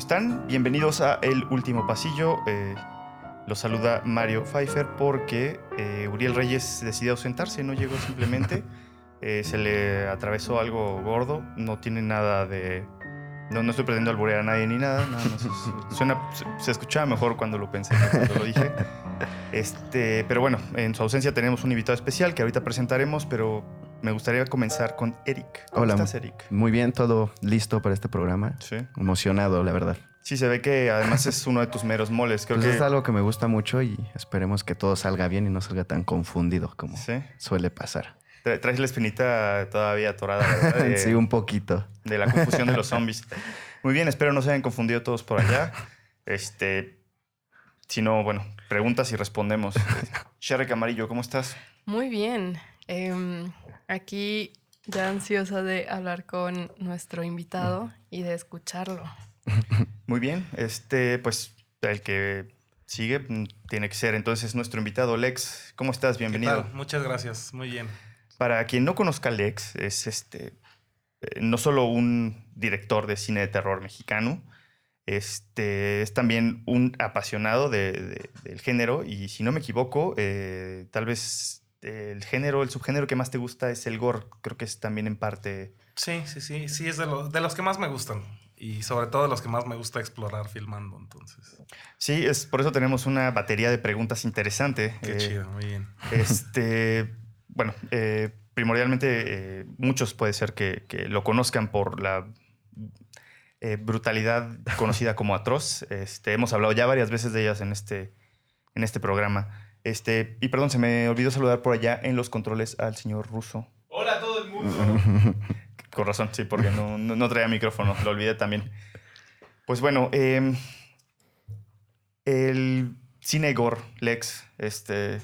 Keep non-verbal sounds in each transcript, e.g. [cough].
están? Bienvenidos a El Último Pasillo. Eh, los saluda Mario Pfeiffer porque eh, Uriel Reyes decidió ausentarse, no llegó simplemente. [laughs] Eh, se le atravesó algo gordo, no tiene nada de... No, no estoy pretendiendo alburear a nadie ni nada, nada más es- [laughs] suena, se, escuchaba mejor cuando lo pensé, cuando lo dije. [laughs] Este, pero bueno, en su ausencia tenemos un invitado especial que ahorita presentaremos, pero me gustaría comenzar con Eric. ¿Cómo Hola. estás, Eric? Muy bien, todo listo para este programa. Sí. Emocionado, la verdad. Sí, se ve que además es uno de tus meros moles. Creo Pues que es algo que me gusta mucho y esperemos que todo salga bien y no salga tan confundido como sí. suele pasar. Tra- traes la espinita todavía atorada, ¿verdad? [laughs] De, sí, un poquito. de la confusión de los [laughs] zombies. Muy bien, espero no se hayan confundido todos por allá. Este, si no, bueno, preguntas y respondemos. [laughs] Sherry Camarillo, ¿cómo estás? Muy bien. Em, aquí ya ansiosa de hablar con nuestro invitado y de escucharlo. [laughs] Muy bien, este, pues el que sigue tiene que ser entonces nuestro invitado Lex. ¿Cómo estás? ¿Qué Bienvenido. tal? Muchas gracias, muy bien. Para quien no conozca a Lex, es este eh, no solo un director de cine de terror mexicano, este, es también un apasionado de- de- del género y si no me equivoco, eh, tal vez el género, el subgénero que más te gusta es el gore. Creo que es también en parte... Sí, sí, sí, sí, es de, lo- de los que más me gustan. Y sobre todo de los que más me gusta explorar filmando, entonces. Sí, es, por eso tenemos una batería de preguntas interesante. Qué Eh, chido, muy bien. Este, bueno, eh, primordialmente eh, muchos puede ser que, que lo conozcan por la brutalidad conocida como atroz. Este, hemos hablado ya varias veces de ellas en este, en este programa. Este, y perdón, se me olvidó saludar por allá en los controles al señor Russo. Hola a todo el mundo. [laughs] Con razón, sí, porque no, no, no traía micrófono, lo olvidé también. Pues bueno, eh, el cine gore, Lex, este,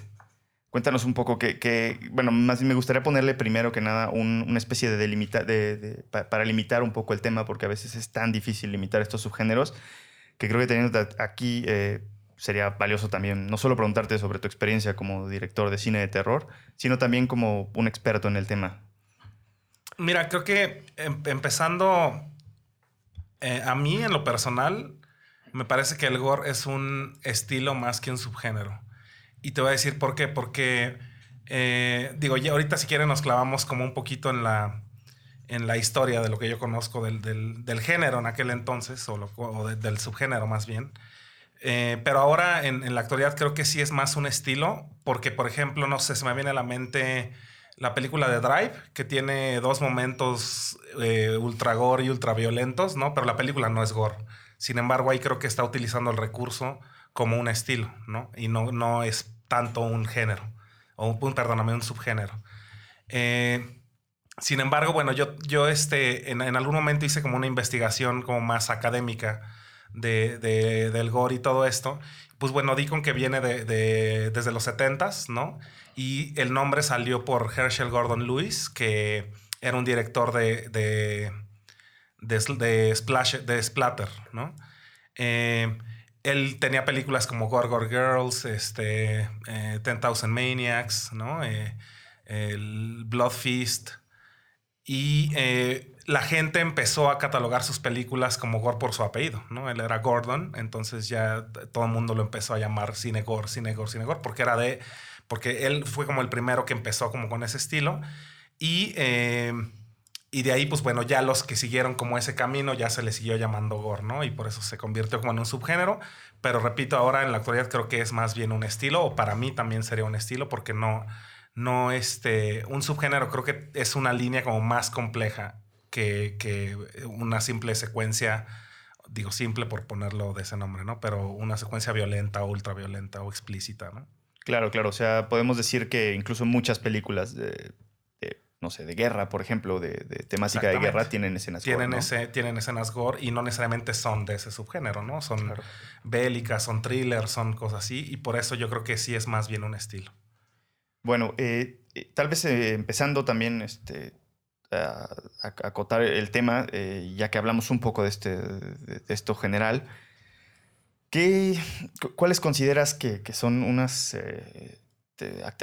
cuéntanos un poco que, que- bueno, más me gustaría ponerle primero que nada un- una especie de delimita, de, de- pa- para limitar un poco el tema, porque a veces es tan difícil limitar estos subgéneros, que creo que teniendo aquí eh, sería valioso también no solo preguntarte sobre tu experiencia como director de cine de terror, sino también como un experto en el tema. Mira, creo que em- empezando, eh, a mí en lo personal, me parece que el gore es un estilo más que un subgénero. Y te voy a decir por qué. Porque, eh, digo, ya ahorita si quieren nos clavamos como un poquito en la, en la historia de lo que yo conozco del, del- género en aquel entonces, o, del subgénero más bien. Eh, pero ahora en, la actualidad creo que sí es más un estilo, porque por ejemplo, no sé, se me viene a la mente la película de Drive, que tiene dos momentos eh, ultra gore y ultra violentos, ¿no? Pero la película no es gore. Sin embargo, ahí creo que está utilizando el recurso como un estilo, ¿no? Y no, no es tanto un género, o un, perdóname, un subgénero. Eh, sin embargo, bueno, yo, yo este, en, en algún momento hice como una investigación como más académica de, de- del gore y todo esto. Pues bueno, di con que viene de, de- desde los 70s, ¿no? Y el nombre salió por Herschel Gordon Lewis, que era un director de, de, de, de splatter, ¿no? Eh, él tenía películas como Gore Girls, este, eh, 10,000 Maniacs, ¿no? Eh, Blood Feast. Y eh, la gente empezó a catalogar sus películas como gore por su apellido, ¿no? Él era Gordon, entonces ya todo el mundo lo empezó a llamar cine gore, cine gore, cine gore, porque era de... Porque él fue como el primero que empezó como con ese estilo. Y, eh, y de ahí, pues bueno, ya los que siguieron como ese camino ya se le siguió llamando gore, ¿no? Y por eso se convirtió como en un subgénero. Pero repito, ahora en la actualidad creo que es más bien un estilo, o para mí también sería un estilo, porque no, no este, un subgénero creo que es una línea como más compleja que, que una simple secuencia, digo simple por ponerlo de ese nombre, ¿no? Pero una secuencia violenta ultraviolenta o explícita, ¿no? Claro, claro. O sea, podemos decir que incluso muchas películas de, de, no sé, de guerra, por ejemplo, de, de temática de guerra, tienen escenas gore, Tienen, ¿no? ese, tienen escenas gore y no necesariamente son de ese subgénero, ¿no? Son Claro. bélicas, son thrillers, son cosas así y por eso yo creo que sí es más bien un estilo. Bueno, eh, eh, tal vez eh, empezando también este, acotar el tema, eh, ya que hablamos un poco de, este, esto general, ¿qué, cu- ¿cuáles consideras que, son unas, eh,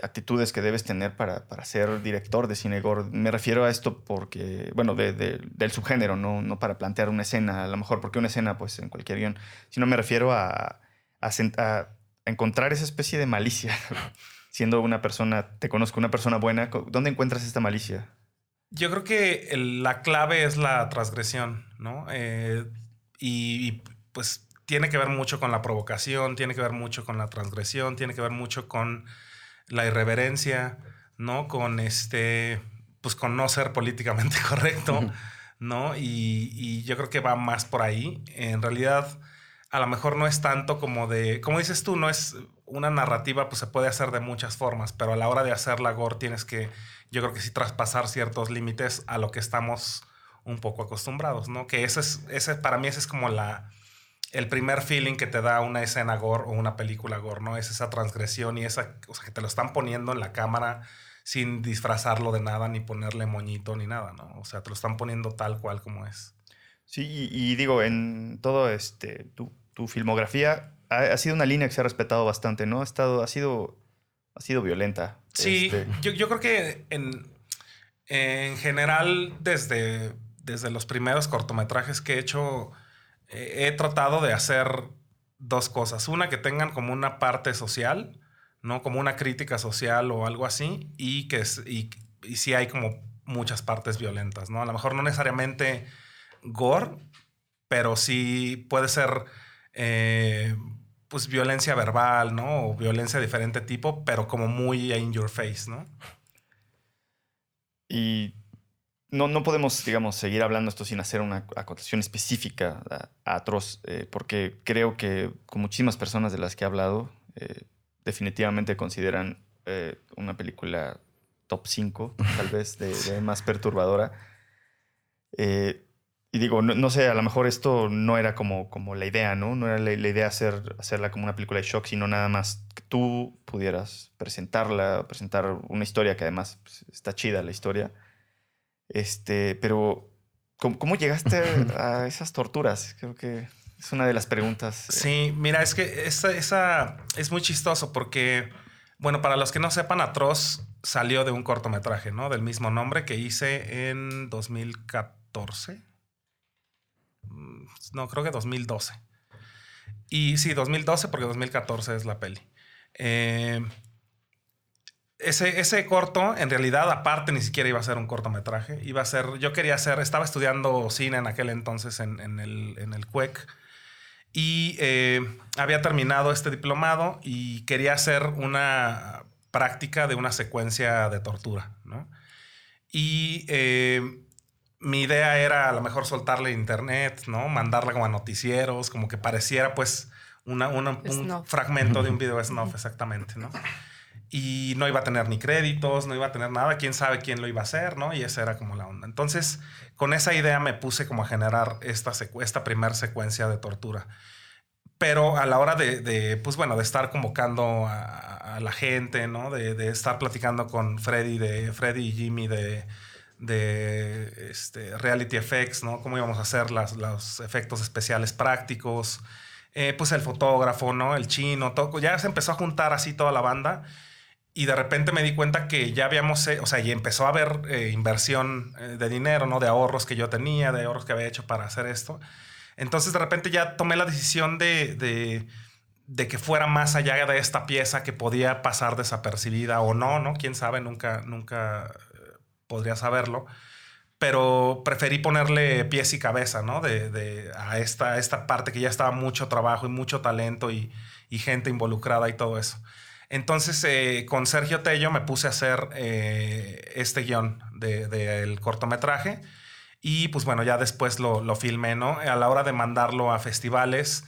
actitudes que debes tener para, para, ser director de cine gore. Me refiero a esto porque, bueno, del subgénero, no, no para plantear una escena, a lo mejor porque una escena, pues en cualquier guion, sino me refiero a, a, encontrar esa especie de malicia. [laughs] Siendo una persona, te conozco, una persona buena, ¿dónde encuentras esta malicia? Yo creo que la clave es la transgresión, ¿no? Eh, y, pues tiene que ver mucho con la provocación, tiene que ver mucho con la transgresión, tiene que ver mucho con la irreverencia, ¿no? Con este, pues con no ser políticamente [laughs] correcto, ¿no? Y, yo creo que va más por ahí. En realidad, a lo mejor no es tanto como de, como dices tú, no es una narrativa, pues se puede hacer de muchas formas, pero a la hora de hacer la gore tienes que, yo creo que sí traspasar ciertos límites a lo que estamos un poco acostumbrados, ¿no? Que ese es, ese, para mí ese es como la, el primer feeling que te da una escena gore o una película gore, ¿no? Es esa transgresión y esa, o sea, que te lo están poniendo en la cámara sin disfrazarlo de nada, ni ponerle moñito, ni nada, ¿no? O sea, te lo están poniendo tal cual como es. Sí, y, digo, en todo este, tu, tu filmografía ha, sido una línea que se ha respetado bastante, ¿no? Ha estado, ha sido, ha sido violenta. Sí, este. yo, yo, creo que en, en general, desde, desde los primeros cortometrajes que he hecho, he tratado de hacer dos cosas. Una, que tengan como una parte social, ¿no? Como una crítica social o algo así, y que y, y sí hay como muchas partes violentas, ¿no? A lo mejor no necesariamente gore, pero sí puede ser eh, pues violencia verbal, ¿no? O violencia de diferente tipo, pero como muy in your face, ¿no? Y no, no podemos, digamos, seguir hablando esto sin hacer una acotación específica a, Atroz, eh, porque creo que con muchísimas personas de las que he hablado, eh, definitivamente consideran eh, una película top 5, tal vez, de, más perturbadora. Y digo, no, sé, a lo mejor esto no era como, como la idea, ¿no? No era la, idea hacer, hacerla como una película de shock, sino nada más que tú pudieras presentarla, presentar una historia que además pues, está chida la historia este, pero, ¿cómo, llegaste [laughs] a esas torturas? Creo que es una de las preguntas. Eh. Sí, mira, es que esa, esa es muy chistoso porque, bueno, para los que no sepan, Atroz salió de un cortometraje, ¿no? Del mismo nombre que hice en 2014. Mm, no, creo que 2012. Y sí, 2012 porque 2014 es la peli. Eh, ese, ese corto, en realidad, aparte, ni siquiera iba a ser un cortometraje. Iba a ser, yo quería hacer, estaba estudiando cine en aquel entonces en, en el, en el CUEC. Y eh, había terminado este diplomado y quería hacer una práctica de una secuencia de tortura, ¿no? Y eh, mi idea era a lo mejor soltarle internet, ¿no? Mandarla como a noticieros, como que pareciera pues una, un fragmento de un video snuff, exactamente, ¿no? y no iba a tener ni créditos, no iba a tener nada, quién sabe quién lo iba a hacer, ¿no? Y esa era como la onda. Entonces, con esa idea me puse como a generar esta, esta primera secuencia de tortura. Pero a la hora de, pues bueno, de estar convocando a, la gente, ¿no? De, estar platicando con Freddy, de Freddy y Jimmy de, de este, Reality Effects, ¿no? Cómo íbamos a hacer las, los efectos especiales prácticos. Eh, pues el fotógrafo, ¿no? El chino, todo. Ya se empezó a juntar así toda la banda y de repente me di cuenta que ya habíamos, o sea, y empezó a haber eh, inversión eh, de dinero, ¿no? De ahorros que yo tenía, de ahorros que había hecho para hacer esto. Entonces de repente ya tomé la decisión de, de, de, que fuera más allá de esta pieza que podía pasar desapercibida o no, ¿no? Quién sabe, nunca, nunca eh, podría saberlo. Pero preferí ponerle pies y cabeza, ¿no? De, de a esta, esta parte que ya estaba mucho trabajo y mucho talento y, y gente involucrada y todo eso. Entonces, eh, con Sergio Tello me puse a hacer eh, este guion del cortometraje. Y pues bueno, ya después lo, lo, filmé, ¿no? A la hora de mandarlo a festivales,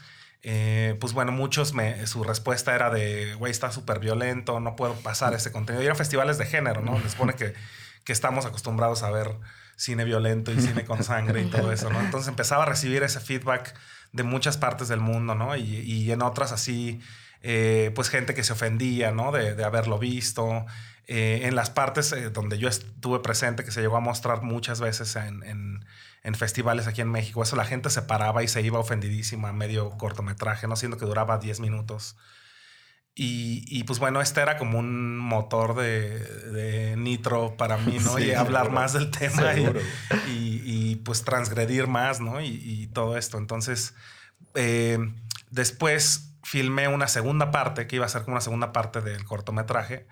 eh, pues bueno, muchos me, su respuesta era de, güey, está súper violento, no puedo pasar ese contenido. Y eran festivales de género, ¿no? Se supone que, [laughs] que estamos acostumbrados a ver cine violento y cine con sangre y todo eso, ¿no? Entonces empezaba a recibir ese feedback de muchas partes del mundo, ¿no? Y, en otras así eh, pues gente que se ofendía, ¿no? De, haberlo visto. Eh, en las partes eh, donde yo estuve presente, que se llegó a mostrar muchas veces en, festivales aquí en México, eso la gente se paraba y se iba ofendidísima a medio cortometraje, ¿no? Siendo que duraba 10 minutos. Y, y, pues bueno, este era como un motor de, de nitro para mí, ¿no? [laughs] Sí, y hablar seguro. más del tema y, y, y, pues transgredir más, ¿no? Y, y todo esto. Entonces, eh, después filmé una segunda parte, que iba a ser como una segunda parte del cortometraje.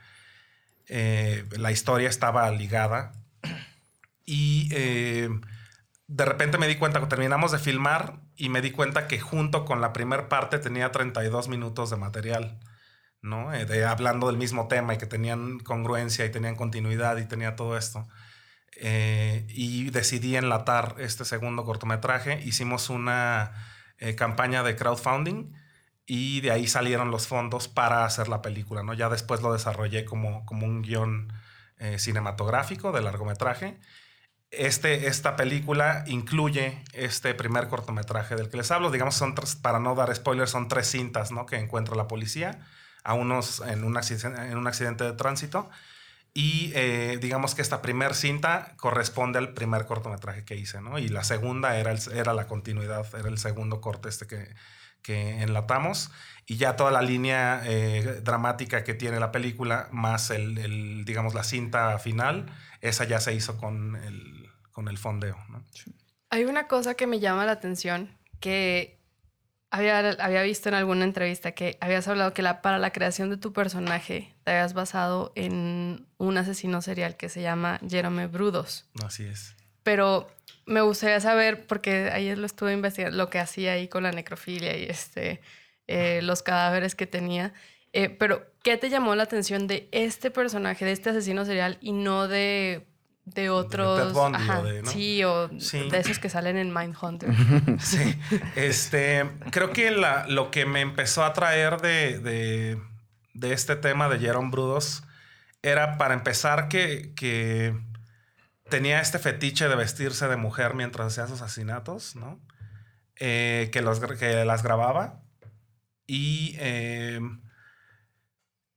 Eh, la historia estaba ligada y eh, de repente me di cuenta que terminamos de filmar y me di cuenta que junto con la primera parte tenía 32 minutos de material, ¿no? Eh, de, hablando del mismo tema y que tenían congruencia y tenían continuidad y tenía todo esto. Eh, y decidí enlatar este segundo cortometraje. Hicimos una eh, campaña de crowdfunding y de ahí salieron los fondos para hacer la película, ¿no? Ya después lo desarrollé como, como un guion cinematográfico de largometraje. Este, esta película incluye este primer cortometraje del que les hablo. Digamos, son tres, para no dar spoilers, son tres cintas ¿no? que encuentra la policía, a unos en un accidente, en un accidente de tránsito. Y eh, digamos que esta primer cinta corresponde al primer cortometraje que hice, ¿no? Y la segunda era, el- era la continuidad, era el segundo corte este que, que enlatamos. Y ya toda la línea eh, dramática que tiene la película, más el, el, digamos, la cinta final, esa ya se hizo con el, con el fondeo. Hay una cosa que me llama la atención que había, había visto en alguna entrevista que habías hablado que la, para la creación de tu personaje te habías basado en un asesino serial que se llama Jerome Brudos. Así es. Pero me gustaría saber, porque ayer lo estuve investigando, lo que hacía ahí con la necrofilia y este, eh, los cadáveres que tenía. Eh, pero, ¿qué te llamó la atención de este personaje, de este asesino serial y no de, de otros? Ted Bundy Ajá, o de, ¿no? Sí, o Sí. de esos que salen en Mindhunter. [laughs] Sí, este, creo que la- lo que me empezó a atraer de, de- de este tema de Jerome Brudos era para empezar que, que tenía este fetiche de vestirse de mujer mientras hacía sus asesinatos, ¿no? Eh, que, los, que las grababa. Y, eh,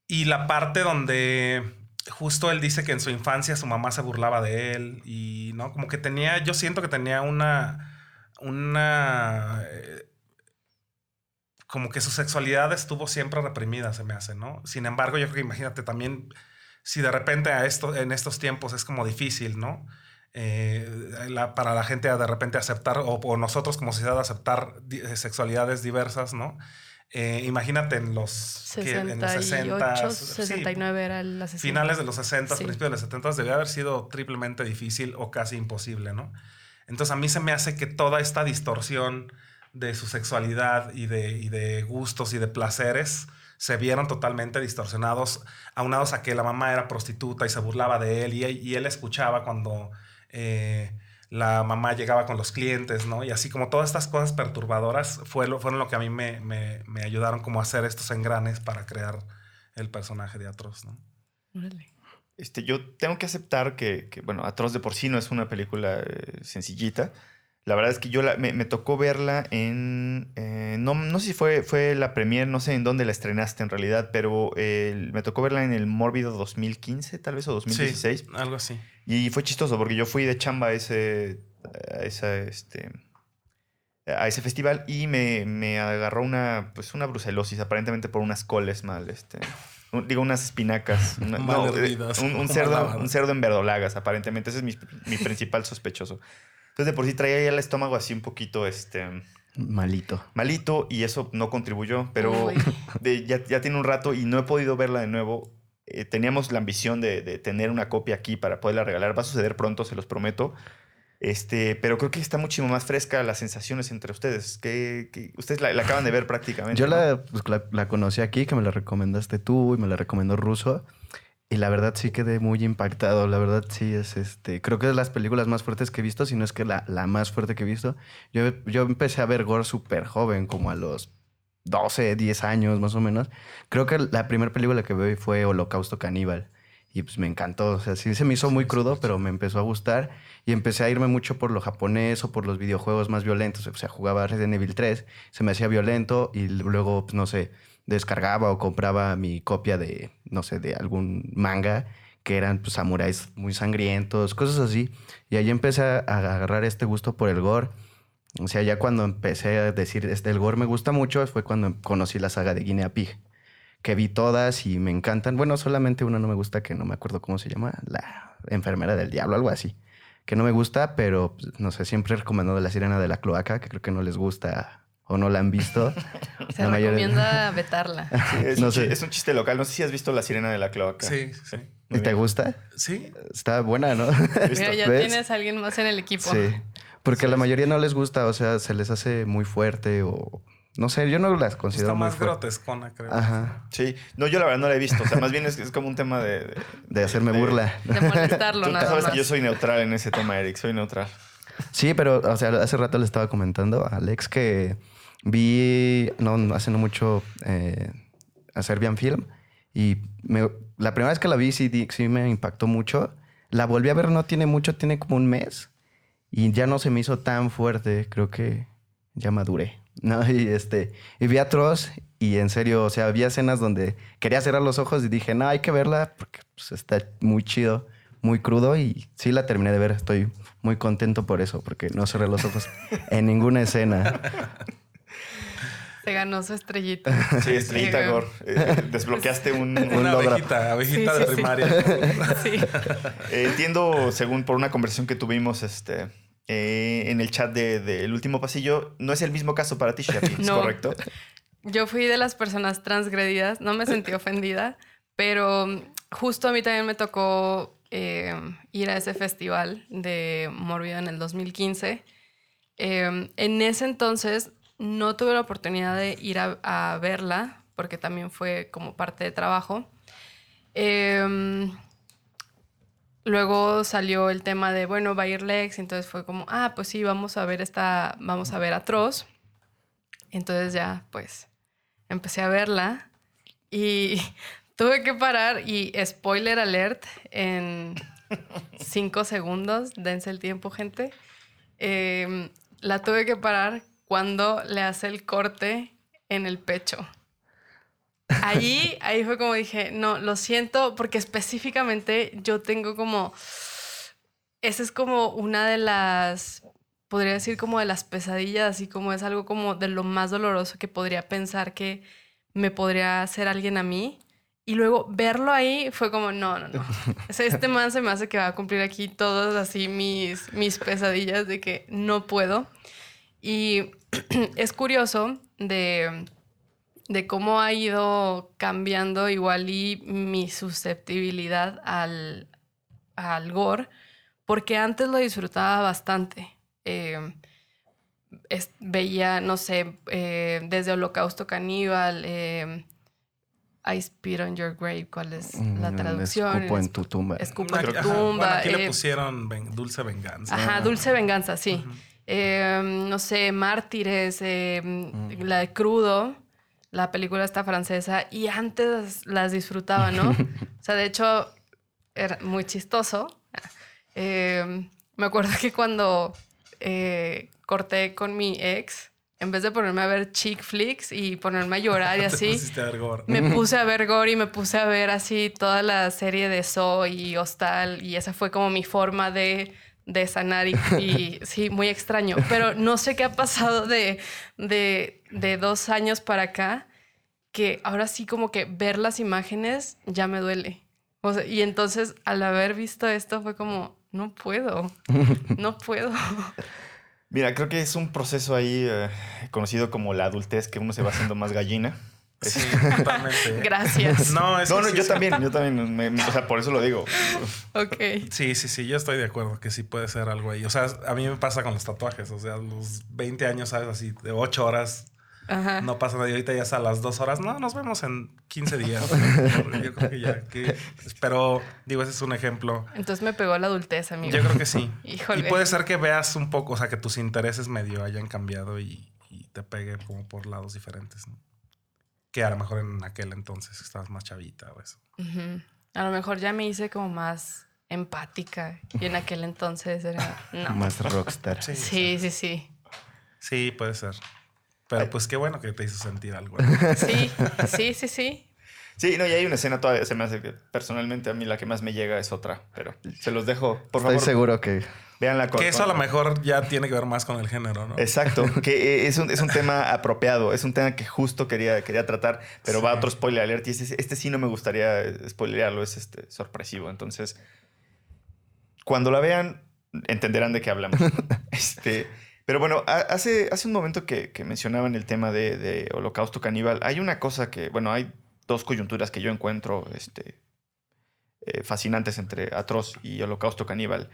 y la parte donde justo él dice que en su infancia su mamá se burlaba de él y, ¿no? Como que tenía, yo siento que tenía una una... eh, como que su sexualidad estuvo siempre reprimida, se me hace, ¿no? Sin embargo, yo creo que imagínate también, si de repente a esto, en estos tiempos es como difícil, ¿no? Eh, para la gente de repente aceptar, o, o nosotros como sociedad aceptar eh, sexualidades diversas, ¿no? Eh, imagínate en los, ¿qué? en los 68, 60, 69 era el asesino. finales de los 60, Sí. principios de los 70, debía haber sido triplemente difícil o casi imposible, ¿no? Entonces a mí se me hace que toda esta distorsión de su sexualidad y de, y de gustos y de placeres se vieron totalmente distorsionados, aunados a que la mamá era prostituta y se burlaba de él y, y él escuchaba cuando eh, la mamá llegaba con los clientes, ¿no? Y así como todas estas cosas perturbadoras fue lo, fueron lo que a mí me, me- me ayudaron como a hacer estos engranes para crear el personaje de Atroz, ¿no? Órale. Este, yo tengo que aceptar que, que, bueno, Atroz de por sí no es una película eh, sencillita. La verdad es que yo la- me, me tocó verla en... eh, no, no sé si fue, fue la premier, no sé en dónde la estrenaste en realidad, pero eh, me tocó verla en el Mórbido 2015, tal vez, o 2016. Sí, algo así. Y fue chistoso porque yo fui de chamba a ese, a esa, este, a ese festival y me, me agarró una, pues una brucelosis, aparentemente por unas coles mal, este, un- digo, unas espinacas. una- [laughs] Mal no, eh, hervidas, un, cerdo, un cerdo en verdolagas, aparentemente. Ese es mi, mi principal sospechoso. Entonces, de por sí traía ya el estómago así un poquito, este, Malito. malito y eso no contribuyó, pero de- ya, ya tiene un rato y no he podido verla de nuevo. Eh, teníamos la ambición de, de tener una copia aquí para poderla regalar. Va a suceder pronto, se los prometo. Este, pero creo que está muchísimo más fresca las sensaciones entre ustedes. Que, que ustedes la, la acaban de ver [laughs] prácticamente. Yo ¿no? la, pues, la, la conocí aquí, que me la recomendaste tú y me la recomendó Russo. Y la verdad sí quedé muy impactado. La verdad sí es este. Creo que es de las películas más fuertes que he visto, si no es que la, la más fuerte que he visto. Yo, yo empecé a ver Gore súper joven, como a los 12, 10 años más o menos. Creo que la primera película que vi fue Holocausto Caníbal. Y pues me encantó. O sea, sí se me hizo muy crudo, pero me empezó a gustar. Y empecé a irme mucho por lo japonés o por los videojuegos más violentos. O sea, jugaba Resident Evil 3, se me hacía violento y luego, pues, no sé, descargaba o compraba mi copia de, no sé, de algún manga que eran pues, samuráis muy sangrientos, cosas así. Y ahí empecé a a agarrar este gusto por el gore. O sea, ya cuando empecé a decir, este, el gore me gusta mucho, fue cuando conocí la saga de Guinea Pig. que vi todas y me encantan. Bueno, solamente una no me gusta, que no me acuerdo cómo se llama, la enfermera del diablo, algo así. Que no me gusta, pero pues, no sé, siempre he recomendado La Sirena de la Cloaca, que creo que no les gusta o no la han visto. [laughs] Se La mayoría- recomienda [laughs] vetarla. Sí, es, [laughs] No un, sé. es un chiste local. No sé si has visto La Sirena de la Cloaca. Sí, sí. Muy ¿Y te gusta? Sí. Está buena, ¿no? Mira, ya ¿Ves? tienes a alguien más en el equipo. Sí. Porque a la mayoría no les gusta, o sea, se les hace muy fuerte o... No sé, yo no las considero Está muy más fuertes. grotescona, creo. Ajá. Sí. No, yo la verdad no la he visto. O sea, más bien es, es como un tema de... de- De hacerme de- burla. De molestarlo [laughs] Tú nada sabes más. que yo soy neutral en ese tema, Eric. Soy neutral. Sí, pero, o sea, hace rato le estaba comentando a Alex que vi, no, hace no mucho, eh, a Serbian Film y me- la primera vez que la vi sí me impactó mucho. La volví a ver no tiene mucho, tiene como un mes y ya no se me hizo tan fuerte. Creo que ya maduré. ¿no? [laughs] Y, este, y vi a Tross y en serio, o sea, había escenas donde quería cerrar los ojos y dije, no, hay que verla porque pues, está muy chido, muy crudo y sí la terminé de ver. Estoy muy contento por eso, porque no cerré los ojos en ninguna escena. [laughs] Se ganó su estrellita. [laughs] Sí, Estrellita Sí, Gore. Eh, desbloqueaste [laughs] un... Una logro. abejita, abejita Sí, de sí, primaria. [laughs] Sí. Eh, entiendo, según por una conversación que tuvimos este, eh, en el chat del de, del último pasillo, no es el mismo caso para ti, Shapi, ¿es No. correcto? Yo fui de las personas transgredidas, no me sentí ofendida, pero mm, justo a mí también me tocó eh, ir a ese festival de Morbido en el 2015. Eh, en ese entonces no tuve la oportunidad de ir a, a verla, porque también fue como parte de trabajo. Eh, luego salió el tema de, bueno, va a ir Lex, entonces fue como, ah, pues sí, vamos a ver esta, vamos a ver a Troz. Entonces ya, pues, empecé a verla y [laughs] tuve que parar y spoiler alert en [laughs] cinco segundos, dense el tiempo, gente. Eh, la tuve que parar cuando le hace el corte en el pecho. Ahí, [laughs] ahí fue como dije, no, lo siento, porque específicamente yo tengo como, esa es como una de las, podría decir como de las pesadillas, así como es algo como de lo más doloroso que podría pensar que me podría hacer alguien a mí. Y luego verlo ahí fue como, no, no, no. O sea, este man se me hace que va a cumplir aquí todas así mis, mis pesadillas de que no puedo. Y [clears throat] es curioso de, de cómo ha ido cambiando igual y mi susceptibilidad al, al gore, porque antes lo disfrutaba bastante. Eh, es- veía, no sé, eh, desde Holocausto Caníbal, eh, I Spit on Your Grave, ¿cuál es la Mm, traducción? Escupo en tu tumba. Escupo en Aquí- tu bueno, tumba. aquí le pusieron ven- dulce venganza. Ajá, Dulce Venganza, sí. Eh, no sé, Mártires, eh, la de Crudo, la película esta francesa, y antes las disfrutaba, ¿no? [laughs] o sea, de hecho, era muy chistoso. Eh, me acuerdo que cuando eh, corté con mi ex, en vez de ponerme a ver chick flicks y ponerme a llorar y [laughs] así, me [laughs] puse a ver Gore y me puse a ver así toda la serie de So y Hostal y esa fue como mi forma de, de sanar y, y [laughs] sí, muy extraño. Pero no sé qué ha pasado de, de, de dos años para acá que ahora sí como que ver las imágenes ya me duele. O sea, y entonces al haber visto esto fue como, no puedo, no puedo. [laughs] Mira, creo que es un proceso ahí eh, conocido como la adultez, que uno se va haciendo más gallina. Sí, totalmente. [laughs] Gracias. No, es No, que no, sí, yo sí. también, yo también, me- o sea, por eso lo digo. Ok. Sí, sí, sí, yo estoy de acuerdo que sí puede ser algo ahí. O sea, a mí me pasa con los tatuajes. O sea, a los 20 años, ¿sabes? Así, de 8 horas, Ajá. no pasa nada. Y ahorita ya es a las 2 horas. No, nos vemos en 15 días. [laughs] yo creo que ya. Que, pero, digo, ese es un ejemplo. Entonces me pegó la adultez, amigo. Yo creo que sí. [laughs] Híjole. Y puede ser que veas un poco, o sea, que tus intereses medio hayan cambiado y, y te pegue como por lados diferentes, ¿no? Que a lo mejor en aquel entonces estabas más chavita o eso. A lo mejor ya me hice como más empática y en aquel entonces era no. Más rockstar. Sí, Sí, sí, sí. Sí, puede ser. Pero pues qué bueno que te hizo sentir algo. Sí, sí, sí, sí. Sí, no, y hay una escena todavía, se me hace que personalmente a mí la que más me llega es otra, pero se los dejo, por Estoy favor. seguro que Veanla con- Que eso a lo mejor ya tiene que ver más con el género, ¿no? Exacto, [laughs] que eh, es un, es un tema apropiado, es un tema que justo quería, quería tratar, pero va Sí. otro spoiler alert y este, este sí no me gustaría spoilearlo, es este, sorpresivo. Entonces, cuando la vean, entenderán de qué hablamos. [laughs] este, pero bueno, ha- hace, hace un momento que, que mencionaban el tema de, de Holocausto Caníbal, hay una cosa que, bueno, hay dos coyunturas que yo encuentro este, eh, fascinantes entre Atroz y Holocausto Caníbal.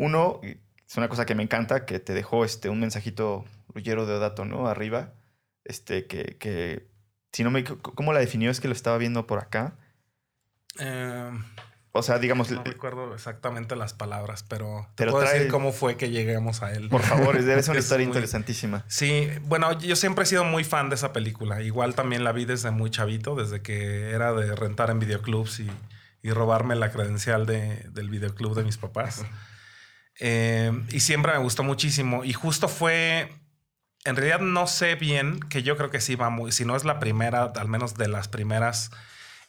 Uno, es una cosa que me encanta, que te dejó este, un mensajito Ruggiero de Odato, ¿no? Arriba, este, que, que si no me... ¿Cómo la definió? Es que lo estaba viendo por acá. Eh, O sea, digamos, no recuerdo exactamente las palabras, pero te Pero puedo trae- decir cómo fue que lleguemos a él. por favor, es- debe ser una [laughs] historia muy- interesantísima. Sí, bueno, yo siempre he sido muy fan de esa película. Igual también la vi desde muy chavito, desde que era de rentar en videoclubs y, y robarme la credencial de- del videoclub de mis papás. Eh, y siempre me gustó muchísimo. Y justo fue, en realidad no sé bien, que yo creo que sí va muy, si no es la primera, al menos de las primeras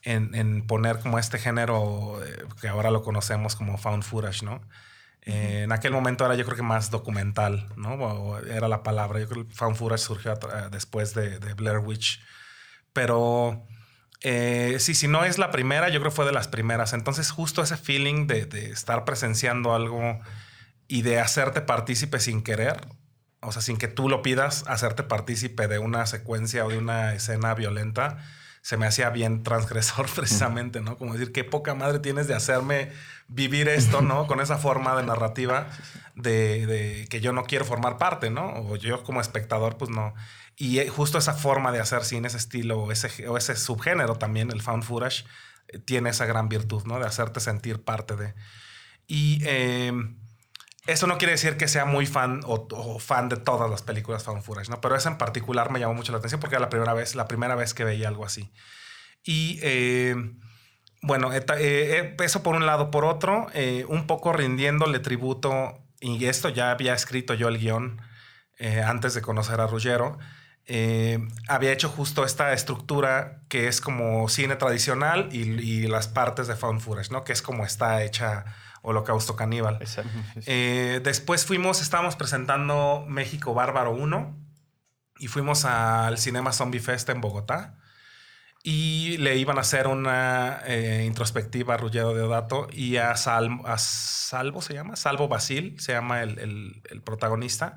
en, en poner como este género eh, que ahora lo conocemos como found footage, ¿no? Eh, en aquel momento era yo creo que más documental, ¿no? Era la palabra. Yo creo que found footage surgió después de, Blair Witch. Pero sí, si no es la primera, yo creo que fue de las primeras. Entonces justo ese feeling de, de estar presenciando algo y de hacerte partícipe sin querer, o sea, sin que tú lo pidas, hacerte partícipe de una secuencia o de una escena violenta, se me hacía bien transgresor [laughs] precisamente, ¿no? Como decir, qué poca madre tienes de hacerme vivir esto, ¿no? Con esa forma de [laughs] narrativa de, de que yo no quiero formar parte, ¿no? O yo como espectador, pues no. Y eh, justo esa forma de hacer cine, ese estilo o ese, o ese subgénero también, el found footage, eh, tiene esa gran virtud, ¿no? De hacerte sentir parte de... Y eh, eso no quiere decir que sea muy fan o, o fan de todas las películas found footage, ¿no? Pero esa en particular me llamó mucho la atención porque era la primera vez, la primera vez que veía algo así. Y eh, bueno, eh, eh, eso por un lado. Por otro, eh, un poco rindiéndole tributo, y esto ya había escrito yo el guion eh, antes de conocer a Ruggiero. eh, había hecho justo esta estructura que es como cine tradicional y, y las partes de found footage, ¿no? Que es como está hecha Holocausto Caníbal. Exacto. Eh, después fuimos, estábamos presentando México Bárbaro 1 y fuimos al Cinema Zombie Fest en Bogotá y le iban a hacer una eh, introspectiva a Ruggiero Deodato y a, Sal- a Salvo se llama, Salvo Basil se llama el, el- el protagonista.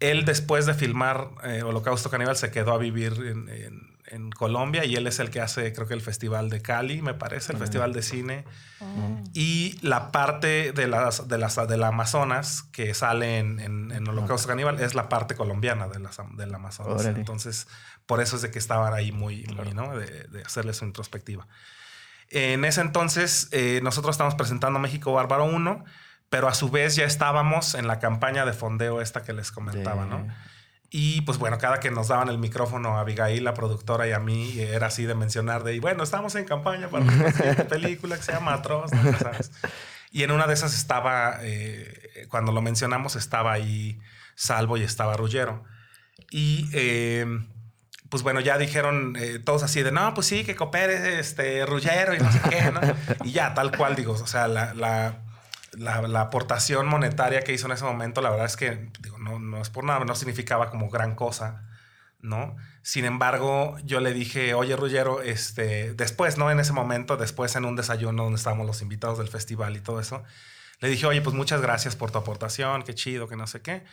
Él después de filmar eh, Holocausto Caníbal se quedó a vivir en, en- en Colombia y él es el que hace creo que el Festival de Cali, me parece, el Festival de Cine. Y la parte de las, de las del Amazonas que sale en, en, en Holocausto Caníbal es la parte colombiana de las, del Amazonas. Órale. Entonces, por eso es de que estaban ahí muy, muy ¿no? De, de hacerle su introspectiva. En ese entonces, eh, nosotros estamos presentando México Bárbaro 1, pero a su vez ya estábamos en la campaña de fondeo esta que les comentaba, De- ¿no? Y pues bueno, cada que nos daban el micrófono a Abigail, la productora, y a mí, era así de mencionar de, y bueno, estamos en campaña para una [laughs] película que se llama Atroz, ¿no? Sabes. Y en una de esas estaba, eh, cuando lo mencionamos, estaba ahí Salvo y estaba Rullero. Y eh, pues bueno, ya dijeron eh, todos así de, no, pues sí, que coopere este Rullero y no sé qué, ¿no? Y ya, tal cual, digo, o sea, la, la, la, la aportación monetaria que hizo en ese momento, la verdad es que, no, no es por nada, no significaba como gran cosa, ¿no? Sin embargo, yo le dije, oye, Rullero, este, después, ¿no? En ese momento, después en un desayuno donde estábamos los invitados del festival y todo eso, le dije, oye, pues muchas gracias por tu aportación, qué chido, que no sé qué.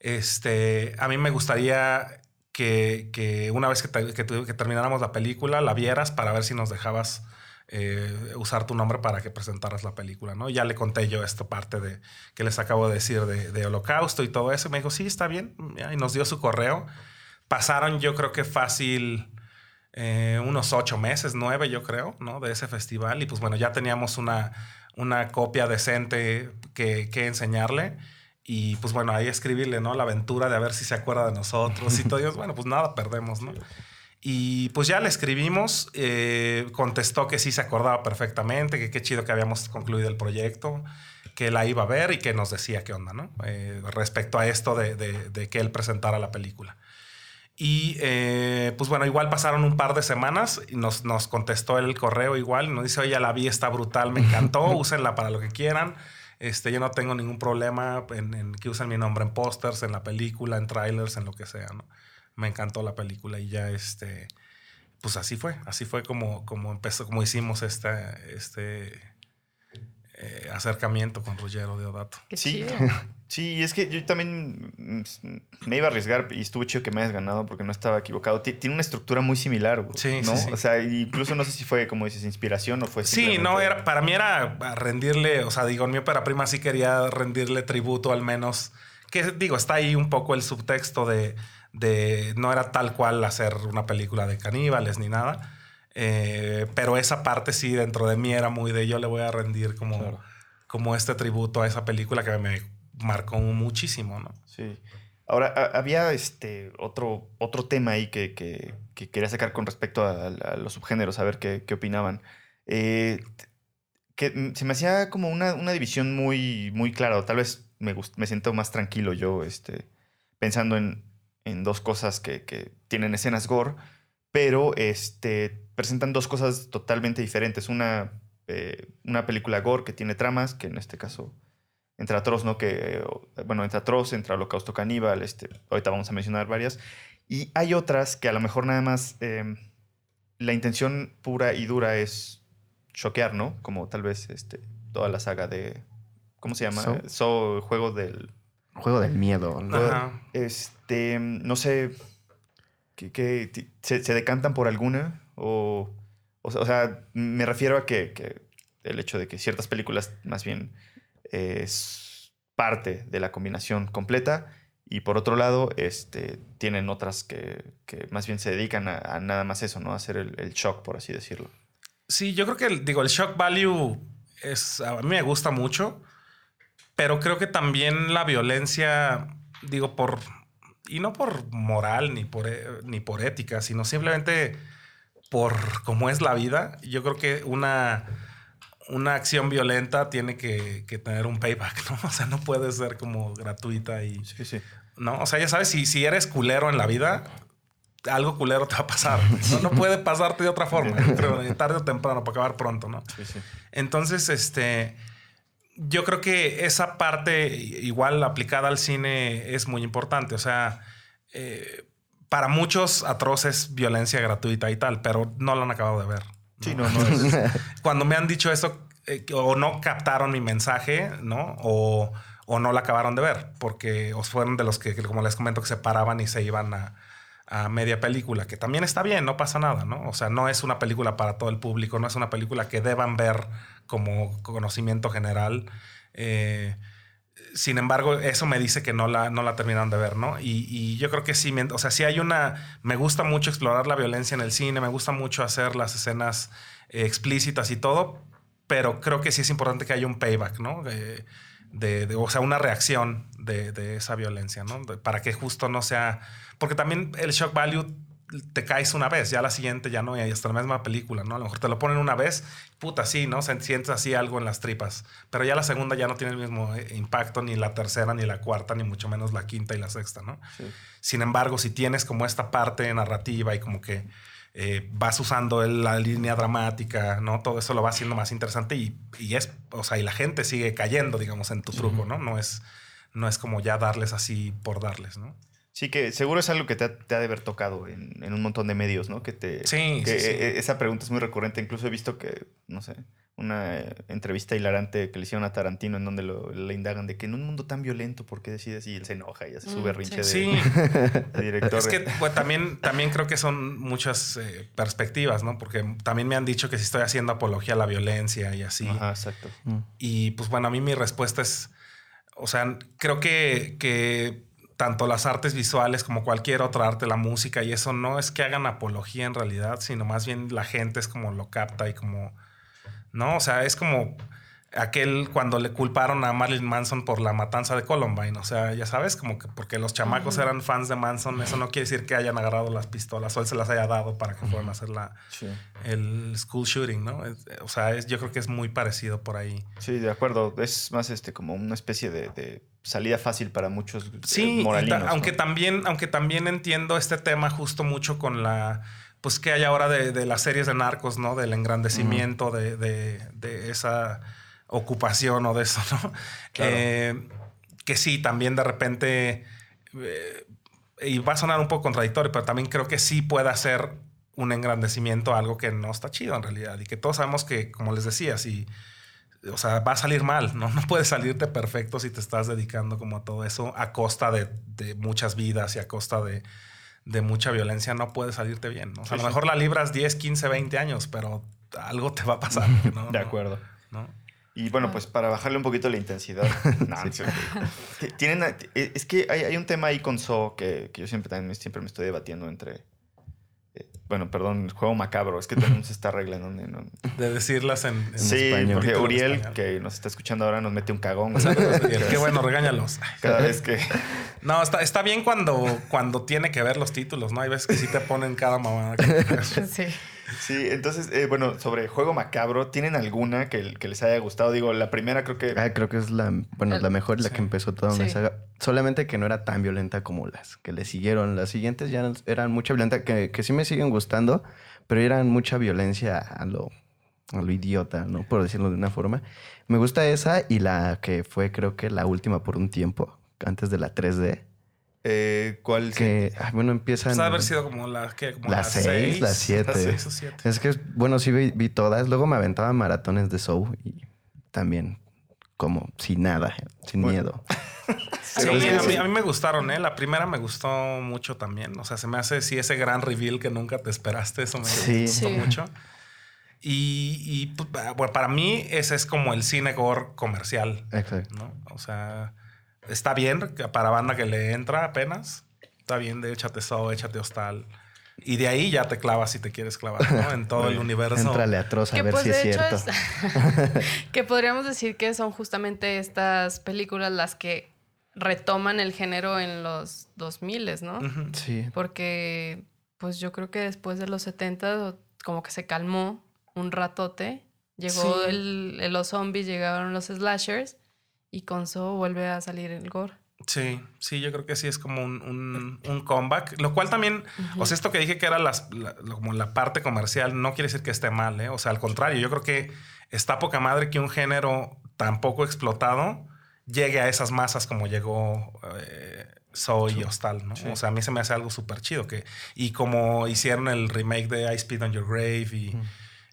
Este, a mí me gustaría que, que una vez que, que termináramos la película, la vieras para ver si nos dejabas eh, usar tu nombre para que presentaras la película, ¿no? Ya le conté yo esta parte de que les acabo de decir de, de Holocausto y todo eso. Y me dijo, sí, está bien. Y nos dio su correo. Pasaron, yo creo que fácil eh, unos ocho meses, nueve, yo creo, ¿no? De ese festival. Y pues bueno, ya teníamos una, una copia decente que, que enseñarle. Y pues bueno, ahí escribirle, ¿no? La aventura de a ver si se acuerda de nosotros y todo. Y [laughs] bueno, pues nada, perdemos, ¿no? Y pues ya le escribimos, eh, contestó que sí se acordaba perfectamente, que qué chido que habíamos concluido el proyecto, que la iba a ver y que nos decía qué onda, ¿no? Eh, respecto a esto de, de- de que él presentara la película. Y eh, pues bueno, igual pasaron un par de semanas y nos, nos contestó el correo igual y nos dice, oye, la vi, está brutal, me encantó, [laughs] úsenla para lo que quieran. Este, yo no tengo ningún problema en, en que usen mi nombre en pósters, en la película, en trailers, en lo que sea, ¿no? Me encantó la película y ya este, pues así fue, así fue como, como empezó, como hicimos este, este eh, acercamiento con Ruggiero Deodato. Qué Sí, chido. [laughs] sí, y es que yo también mm, me iba a arriesgar y estuvo chido que me hayas ganado porque no estaba equivocado. Ti- Tiene una estructura muy similar, güey, Sí, ¿no? sí, sí. O sea, incluso no sé si fue, como dices, inspiración o fue Sí, no, era, para mí era rendirle, o sea, digo, en mi ópera prima sí quería rendirle tributo al menos, que digo, está ahí un poco el subtexto de, de no era tal cual hacer una película de caníbales ni nada, eh, pero esa parte sí dentro de mí era muy de yo le voy a rendir como, Claro. como este tributo a esa película que me marcó muchísimo, ¿no? Sí. Ahora, a- había este otro, otro tema ahí que, que- que quería sacar con respecto a, a los subgéneros, a ver qué, qué opinaban. Eh, que se me hacía como una, una división muy, muy clara, o tal vez me, me siento más tranquilo yo este, pensando en, en dos cosas que, que tienen escenas gore, pero este, presentan dos cosas totalmente diferentes. Una, eh, una película gore que tiene tramas, que en este caso entre Atroz, ¿no? Que, eh, bueno, entre Atroz, entre Holocausto Caníbal, este, ahorita vamos a mencionar varias. Y hay otras que a lo mejor nada más eh, la intención pura y dura es choquear, ¿no? Como tal vez este, toda la saga de, ¿cómo se llama? Saw. Saw, el juego del... Juego del miedo. Este, no sé, se, se decantan por alguna o, o, sea- o sea, me refiero a que, que el hecho de que ciertas películas más bien es parte de la combinación completa y por otro lado, este, tienen otras que, que más bien se dedican a, a nada más eso, ¿no? A hacer el, el shock, por así decirlo. Sí, yo creo que el, digo, el shock value es, a mí me gusta mucho, pero creo que también la violencia, digo, por, y no por moral ni por, eh, ni por ética, sino simplemente por cómo es la vida. Yo creo que una, una acción violenta tiene que, que tener un payback, ¿no? [laughs] O sea, no puede ser como gratuita y, Sí, sí. ¿no? O sea, ya sabes, si, si eres culero en la vida, algo culero te va a pasar. No, no puede pasarte de otra forma, [laughs] tarde o temprano, para acabar pronto, ¿no? sí, sí. Entonces, este, yo creo que esa parte, igual aplicada al cine, es muy importante. O sea, eh, para muchos atroces violencia gratuita y tal, pero no lo han acabado de ver. Sí, no, no es... Cuando me han dicho eso, eh, o no captaron mi mensaje, ¿no? O, o no la acabaron de ver, porque o fueron de los que, como les comento, que se paraban y se iban a, a media película, que también está bien, no pasa nada, ¿no? O sea, no es una película para todo el público, no es una película que deban ver como conocimiento general. Eh, sin embargo, eso me dice que no la, no la de ver, ¿no? Y, y yo creo que sí, o sea, sí hay una... Me gusta mucho explorar la violencia en el cine, me gusta mucho hacer las escenas eh, explícitas y todo, pero creo que sí es importante que haya un payback, ¿no? De, de- de- o sea, una reacción de, esa violencia, ¿no? Para que justo no sea... Porque también el shock value te caes una vez, ya la siguiente ya no, y hasta la misma película, ¿no? A lo mejor te lo ponen una vez, puta, sí, ¿no? Sientes así algo en las tripas, pero ya la segunda ya no tiene el mismo eh, impacto, ni la tercera, ni la cuarta, ni mucho menos la quinta y la sexta, ¿no? Sí. Sin embargo, si tienes como esta parte narrativa y como que eh, vas usando la línea dramática, ¿no? Todo eso lo va haciendo más interesante y, y es, o sea, y la gente sigue cayendo, digamos, en tu truco, ¿no? No es, no es como ya darles así por darles, ¿no? Sí, que seguro es algo que te ha, te ha de haber tocado en, en un montón de medios, ¿no? Que te... Sí, que sí, sí. e- Esa pregunta es muy recurrente. Incluso he visto que, no sé, una eh, entrevista hilarante que le hicieron a Tarantino en donde lo, le indagan de que en un mundo tan violento, ¿por qué decides? Y él se enoja y hace su Mm, berrinche sí. de, Sí, [laughs] de director. es que pues, también, [laughs] también creo que son muchas eh, perspectivas, ¿no? Porque también me han dicho que si estoy haciendo apología a la violencia y así. Ajá, exacto. Mm. Y pues bueno, a mí mi respuesta es, o sea, creo que, que tanto las artes visuales como cualquier otra arte, la música y eso no es que hagan apología en realidad, sino más bien la gente es como lo capta y como, ¿no? O sea, es como aquel cuando le culparon a Marilyn Manson por la matanza de Columbine, o sea, ya sabes, como que porque los chamacos eran fans de Manson, eso no quiere decir que hayan agarrado las pistolas o él se las haya dado para que fueran a hacer la, Sí. el school shooting, ¿no? O sea, es- yo creo que es muy parecido por ahí. Sí, de acuerdo. Es más este como una especie de, de salida fácil para muchos eh, Sí, moralinos. ta- ¿no? aunque también, aunque también entiendo este tema justo mucho con la, pues que hay ahora de, de las series de narcos, ¿no? Del engrandecimiento de, de- de esa ocupación o de eso, ¿no? Eh, que sí, también de repente, eh, y va a sonar un poco contradictorio, pero también creo que sí puede hacer un engrandecimiento a algo que no está chido en realidad y que todos sabemos que, como les decía, si, o sea, va a salir mal, ¿no? [laughs] No puede salirte perfecto si te estás dedicando como a todo eso a costa de, de muchas vidas y a costa de, de mucha violencia, no puede salirte bien. ¿no? O sea, a lo mejor la libras 10, 15, 20 años, pero algo te va a pasar. [laughs] ¿no? De acuerdo. ¿no? Y bueno, pues para bajarle un poquito la intensidad. [laughs] no, sí. Tienen, es que hay, hay, un tema ahí con So que, que yo siempre, también, siempre me estoy debatiendo entre bueno, perdón, juego macabro. Es que tenemos esta regla en donde... No... De decirlas en, en sí, español. porque Uriel, español. que nos está escuchando ahora, nos mete un cagón. [laughs] Qué bueno, regáñalos. [laughs] Cada vez que... [laughs] No, está, está bien cuando, cuando tiene que ver los títulos, ¿no? Hay veces que sí te ponen cada mamada. Que sí. Sí, entonces, eh, bueno, sobre Juego Macabro, ¿tienen alguna que, que, les haya gustado? Digo, la primera creo que... Ah, creo que es la, bueno, la mejor, la sí. que empezó toda una sí. saga. Solamente que no era tan violenta como las que le siguieron. Las siguientes ya eran, eran mucha violenta, que, que, sí me siguen gustando, pero eran mucha violencia a lo, a lo idiota, ¿no? Por decirlo de una forma. Me gusta esa y la que fue, creo que la última por un tiempo, antes de la 3D. Eh, ¿Cuál? Que, ay, bueno, empiezan... Pues haber sido como la... ¿qué? Como la 6, la 7. La 6 o 7. Es que, bueno, sí vi, vi, todas. Luego me aventaba maratones de show y también como sin nada, sin bueno. miedo. [laughs] Sí, a mí, a mí, me gustaron, ¿eh? La primera me gustó mucho también. O sea, se me hace, sí, ese gran reveal que nunca te esperaste. Eso me sí. gustó sí. mucho. Y, y pues, bueno, para mí ese es como el cine gore comercial. Exacto. ¿no? O sea está bien para banda que le entra apenas. Está bien de échate so, échate hostal. Y de ahí ya te clavas si te quieres clavar, ¿no? En todo el universo. Entrale atroz a ver pues, si es cierto. Es, [laughs] que podríamos decir que son justamente estas películas las que retoman el género en los 2000, ¿no? Uh -huh. Sí. Porque, pues yo creo que después de los 70 como que se calmó un ratote. Llegó sí. el, el, los zombies, llegaron los slashers y con So vuelve a salir el gore. Sí, sí, yo creo que sí es como un, un, un comeback, lo cual también, uh -huh. o sea, esto que dije que era las, la, como la parte comercial, no quiere decir que esté mal, ¿eh? O sea, al contrario, yo creo que está poca madre que un género tan poco explotado llegue a esas masas como llegó eh, Soy y Hostal, ¿no? Sí. O sea, a mí se me hace algo súper chido. Que, y como hicieron el remake de I Speed on Your Grave y, uh -huh.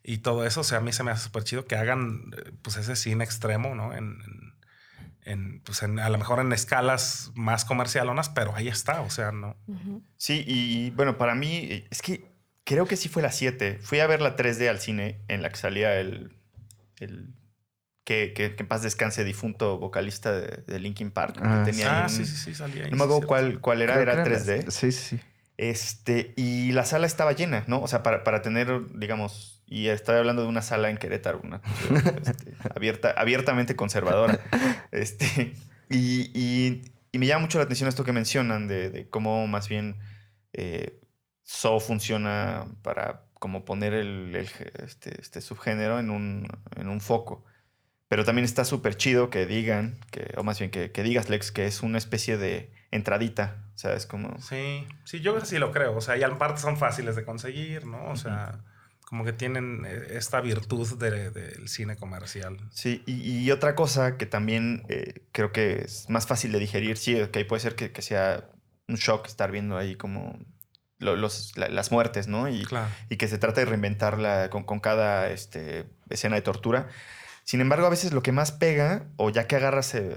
y todo eso, o sea, a mí se me hace súper chido que hagan pues ese cine extremo, ¿no? En, en, en, pues en, a lo mejor en escalas más comercialonas, pero ahí está, o sea, no. Uh -huh. Sí, y bueno, para mí es que creo que sí fue la 7. Fui a ver la 3D al cine en la que salía el, el que, que, que en paz descanse difunto vocalista de, de Linkin Park. Ah, que tenía ah sí, sí, sí, salía ahí. No me acuerdo cuál, cuál era, creo era 3D. Sí, sí, sí. Este, y la sala estaba llena, ¿no? O sea, para, para tener, digamos, y estaba hablando de una sala en Querétaro, una este, [laughs] abierta, abiertamente conservadora. [laughs] Este, y, y, y, me llama mucho la atención esto que mencionan de, de cómo más bien eh, So funciona para como poner el, el este, este, subgénero en un, en un foco. Pero también está súper chido que digan, que, o más bien que, que digas, Lex, que es una especie de entradita. O sea, es como. Sí, sí, yo sí lo creo. O sea, y en parte son fáciles de conseguir, ¿no? O sea, uh -huh. Como que tienen eh, esta virtud del de, cine comercial. Sí, y, y, otra cosa que también eh, creo que es más fácil de digerir, sí, que okay, puede ser que, que, sea un shock estar viendo ahí como lo, los, la, las muertes, ¿no? Y, claro. y, que se trata de reinventarla con, con cada este, escena de tortura. Sin embargo, a veces lo que más pega, o ya que agarras el,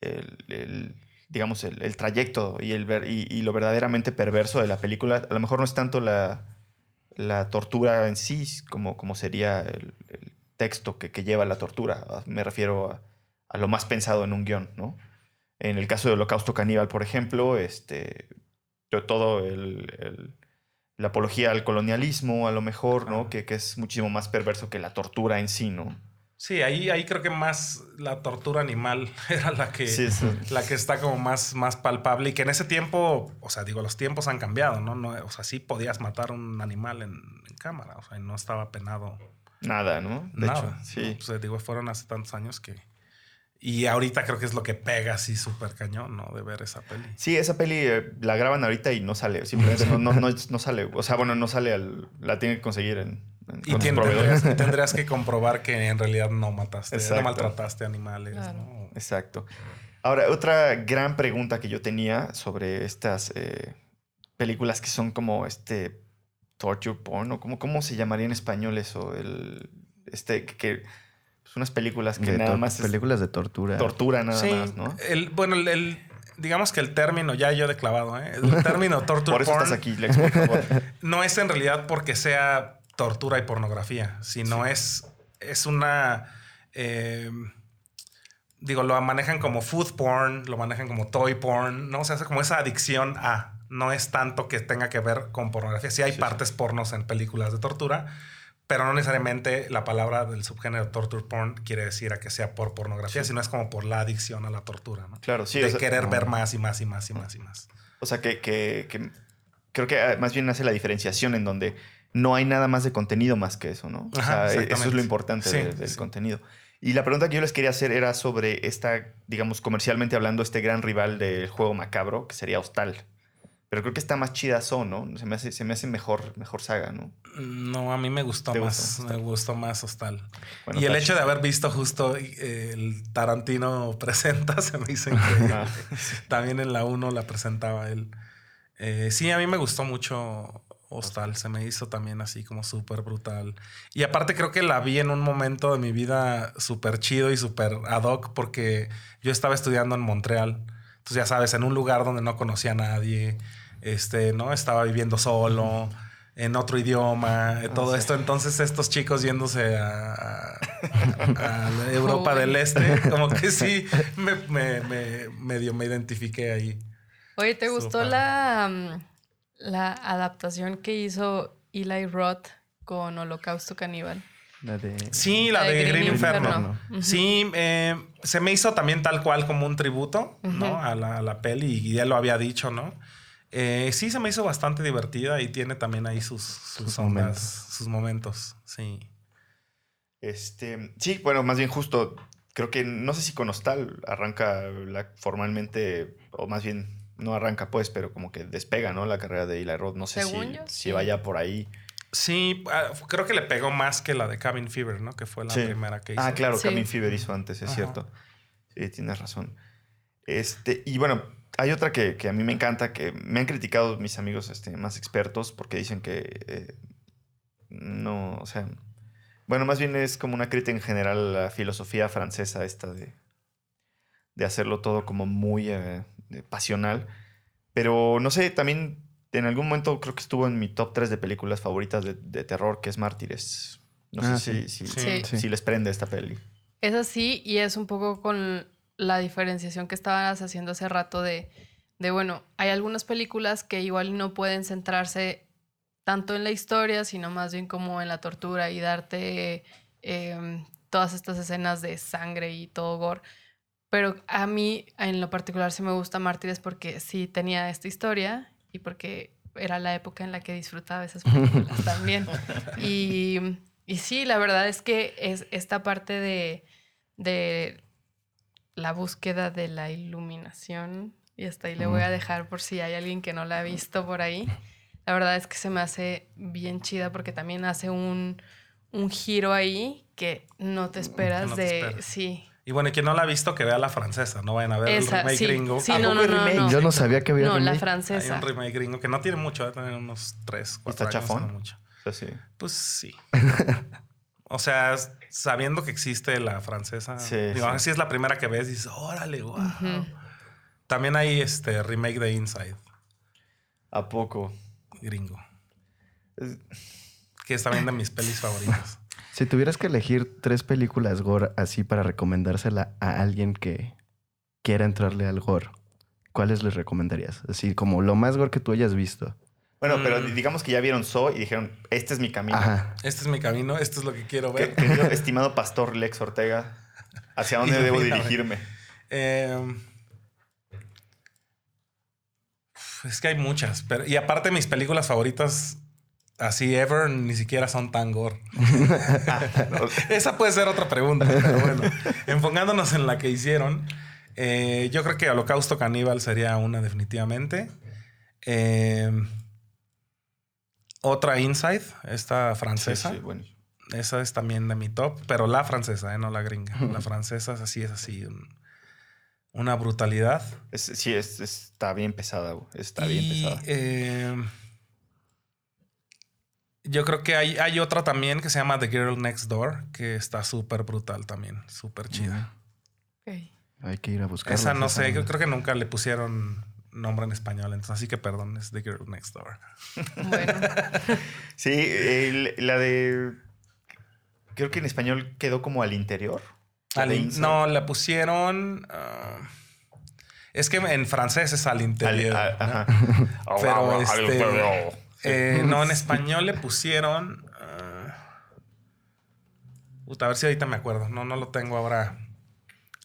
el, el digamos, el, el, trayecto y, el ver, y, y, lo verdaderamente perverso de la película, a lo mejor no es tanto la, la tortura en sí como, como sería el, el texto que, que, lleva la tortura. Me refiero a, a, lo más pensado en un guion, ¿no? En el caso de Holocausto Caníbal, por ejemplo, este, todo el, la apología al colonialismo, a lo mejor, ¿no? Que, que es muchísimo más perverso que la tortura en sí, ¿no? Sí, ahí, ahí creo que más la tortura animal [laughs] era la que, sí, sí. la que está como más, más palpable y que en ese tiempo, o sea, digo, los tiempos han cambiado, ¿no? no o sea, sí podías matar un animal en, en cámara, o sea, no estaba penado. Nada, ¿no? De Nada. hecho, sí. O sea, digo, fueron hace tantos años que... Y ahorita creo que es lo que pega así súper cañón, ¿no? De ver esa peli. Sí, esa peli eh, la graban ahorita y no sale. Simplemente no, no, no, no, sale. O sea, bueno, no sale al... La tienen que conseguir en Y con y tendrías que comprobar que en realidad no mataste, Exacto. no maltrataste animales. Claro. ¿no? Exacto. Ahora, otra gran pregunta que yo tenía sobre estas eh, películas que son como este torture porn, o cómo, cómo se llamaría en español eso, el este que, que- pues unas películas que De nada más es películas de tortura. tortura nada Sí, más, ¿no? el, bueno, el, el- digamos que el término, ya yo de clavado, ¿eh? el término [laughs] torture Por eso porn estás aquí, Lex, por favor. no es en realidad porque sea tortura y pornografía, sino es, es una... eh, digo, lo manejan como food porn, lo manejan como toy porn, ¿no? O sea, es como esa adicción a... No es tanto que tenga que ver con pornografía. Sí hay Sí, sí. partes pornos en películas de tortura, pero no necesariamente la palabra del subgénero torture porn quiere decir a que sea por pornografía, sino es como por la adicción a la tortura, ¿no? Claro, sí. de o sea, querer ver más y más y más y más y más. O sea, que, que- que creo que ah, más bien hace la diferenciación en donde no hay nada más de contenido más que eso, ¿no? O sea, eso es lo importante Sí, de- del sí. contenido. Y la pregunta que yo les quería hacer era sobre esta, digamos, comercialmente hablando, este gran rival del juego macabro, que sería Hostal. Pero creo que está más chida ¿no? Se me hace, se me hace mejor, mejor saga, ¿no? No, a mí me gustó ¿Te más. gustó Me gustó más Hostal. Bueno, y el hecho de haber visto justo eh, el Tarantino [laughs] presenta se me hizo increíble. Ah, También en la 1 la presentaba él. Eh, sí, a mí me gustó mucho Hostal. Se me hizo también así como súper brutal. Y aparte creo que la vi en un momento de mi vida súper chido y súper ad hoc porque yo estaba estudiando en Montreal. Entonces ya sabes, en un lugar donde no conocía a nadie. Este, ¿no? Estaba viviendo solo. En otro idioma, eh, todo sí. esto. Entonces, estos chicos yéndose a, a- a la [laughs] Europa del Este, como que sí, [laughs] me, me- me- medio me identifiqué ahí. Oye, ¿te gustó la, mm, la adaptación que hizo Eli Roth con Holocausto Caníbal? La de... Sí, la de Green, Inferno. Sí, eh, se me hizo también tal cual como un tributo, ¿no? A la, a la peli, y ya lo había dicho, ¿no? Eh, sí, se me hizo bastante divertida y tiene también ahí sus, sus, Sus ondas, momentos. sus momentos, sí. Este, sí, bueno, más bien justo, creo que no sé si con Hostal arranca la- formalmente, o más bien no arranca pues, pero como que despega, ¿no? La carrera de Eli Roth. No sé si, yo, si sí. vaya por ahí. Sí, ah, creo que le pegó más que la de Cabin Fever, ¿no? Que fue la Sí. primera que hizo. Ah, claro, Sí. Cabin Fever hizo antes, es Ajá. cierto. Sí, tienes razón. Este, y bueno, hay otra que, que a mí me encanta, que me han criticado mis amigos este, más expertos, porque dicen que eh, no, o sea, bueno, más bien es como una crítica en general a la filosofía francesa esta de, de hacerlo todo como muy eh, pasional. Pero no sé, también en algún momento creo que estuvo en mi top 3 de películas favoritas de, de terror, que es Mártires. No Ah, sé sí. si, si, Sí. Sí. si les prende esta peli. Es así y es un poco con la diferenciación que estabas haciendo hace rato de, de, bueno, hay algunas películas que igual no pueden centrarse tanto en la historia, sino más bien como en la tortura y darte eh, todas estas escenas de sangre y todo gore. Pero a mí en lo particular sí me gusta Mártires porque sí tenía esta historia y porque era la época en la que disfrutaba esas películas [laughs] también. Y, y sí, la verdad es que es esta parte de, de la búsqueda de la iluminación, y hasta ahí le voy a dejar por si hay alguien que no la ha visto por ahí. La verdad es que se me hace bien chida porque también hace un, un giro ahí que no te esperas no te de... esperas. Sí. Y bueno, y quien no la ha visto, que vea la francesa. No vayan a ver Esa, el remake sí, gringo. sí, ¿A no, poco no, hay no, remake? no. Yo no sabía que había No, la remake. Hay francesa. un remake gringo que no tiene mucho, va a tener unos 3, 4 ¿Está años. chafón? no mucho. O sea, sí. Pues sí. [laughs] o sea, sabiendo que existe la francesa. Sí, digo, sí. si es la primera que ves, dices, órale, wow. También hay este remake de Inside, ¿A poco? gringo. Es- Que es también de mis pelis favoritas. [laughs] Si tuvieras que elegir tres películas gore así para recomendársela a alguien que quiera entrarle al gore, ¿cuáles les recomendarías? Así como lo más gore que tú hayas visto. Bueno, pero Mm. digamos que ya vieron So y dijeron, este es mi camino. Ajá. Este es mi camino, esto es lo que quiero ver. Querido [laughs] estimado pastor Lex Ortega, ¿hacia dónde debo dirigirme? Eh, es que hay muchas. Pero, y aparte, mis películas favoritas, así ever, ni siquiera son tan gore. [laughs] Esa puede ser otra pregunta, pero bueno. Enfocándonos en la que hicieron, eh, yo creo que Holocausto Caníbal sería una definitivamente. Eh, Otra Inside, esta Sí, francesa. sí, bueno. Esa es también de mi top, pero la francesa, ¿eh? no la gringa. La francesa es así, es así. un- una brutalidad. Es- sí, es- está bien pesada, güey. Está bien pesada. Yo creo que hay, hay otra también que se llama The Girl Next Door, que está súper brutal también, súper chida. Ok. Hay que ir a buscarla. Esa no sé, yo creo que nunca le pusieron nombre en español, entonces así que perdón, es The Girl Next Door. Bueno, [laughs] Sí, el- la de. Creo que en español quedó como al interior. La Al in- no, le pusieron... ah, es que en francés es al Al- interior. a- ¿no? ajá. [laughs] Pero Al este, interior. Eh, [laughs] no, en español le pusieron. ah, puta, a ver si ahorita me acuerdo. No, no lo tengo ahora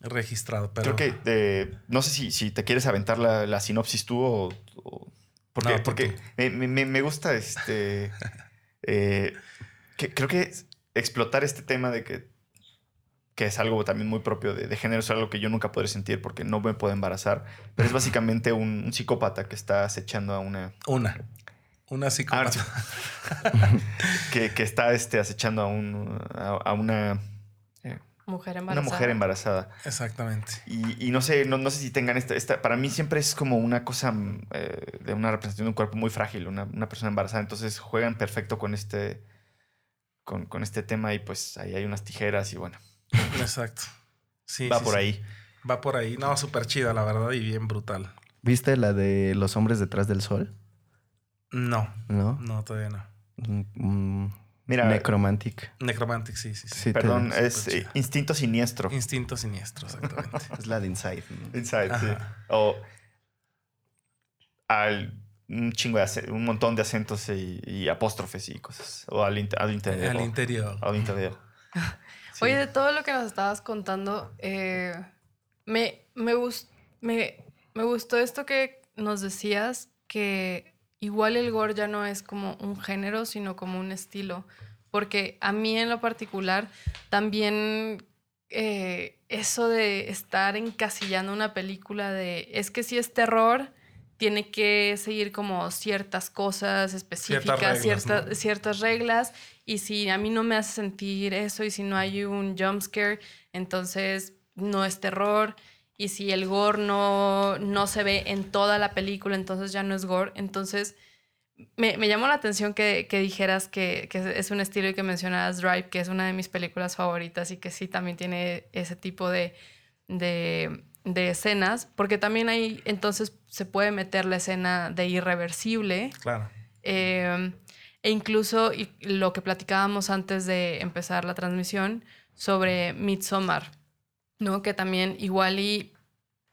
registrado. Pero Creo que eh, no sé si, si te quieres aventar la, la sinopsis tú o. o- porque No, porque me, me- me gusta este. [laughs] eh, que, creo que explotar este tema de que. que es algo también muy propio de, de género, es algo que yo nunca podré sentir porque no me puedo embarazar. Pero es básicamente un, un psicópata que está acechando a una. Una. Una psicópata. [laughs] que, que está este, acechando a, un, a, a una, eh, mujer una embarazada. mujer embarazada. Exactamente. Y, y no sé, no, no sé si tengan esta, esta. Para mí siempre es como una cosa mm, eh, de una representación de un cuerpo muy frágil, una, una persona embarazada. Entonces juegan perfecto con este. Con, con este tema y pues ahí hay unas tijeras y bueno, Exacto. Sí, va sí, por sí. ahí. Va por ahí. No, súper chida, la verdad, y bien brutal. ¿Viste la de los hombres detrás del sol? No, ¿No? no, todavía no. Mm, mm, Mira, Necromantic. Necromantic, sí, sí, sí. Sí, te- perdón, es eh, instinto siniestro. Instinto siniestro, exactamente. [laughs] Es la de Inside. ¿no? Inside, sí. O al un chingo de ace- un montón de acentos y, y apóstrofes y cosas. O al, inter- al interior. Al interior. Al interior. [laughs] Sí. Oye, de todo lo que nos estabas contando, eh, me, me, gus- me, me gustó esto que nos decías, que igual el gore ya no es como un género, sino como un estilo. Porque a mí en lo particular, también eh, eso de estar encasillando una película de, es que si es terror, tiene que seguir como ciertas cosas específicas, reglas, ciertas, ¿no? ciertas reglas. Y si a mí no me hace sentir eso y si no hay un jump scare, entonces no es terror. Y si el gore no, no se ve en toda la película, entonces ya no es gore. Entonces me, me llamó la atención que, que dijeras que, que es un estilo y que mencionaras Drive, que es una de mis películas favoritas y que sí también tiene ese tipo de, de, de escenas, porque también ahí entonces se puede meter la escena de irreversible. Claro. Eh, e incluso y lo que platicábamos antes de empezar la transmisión sobre Midsommar, ¿no? Que también igual y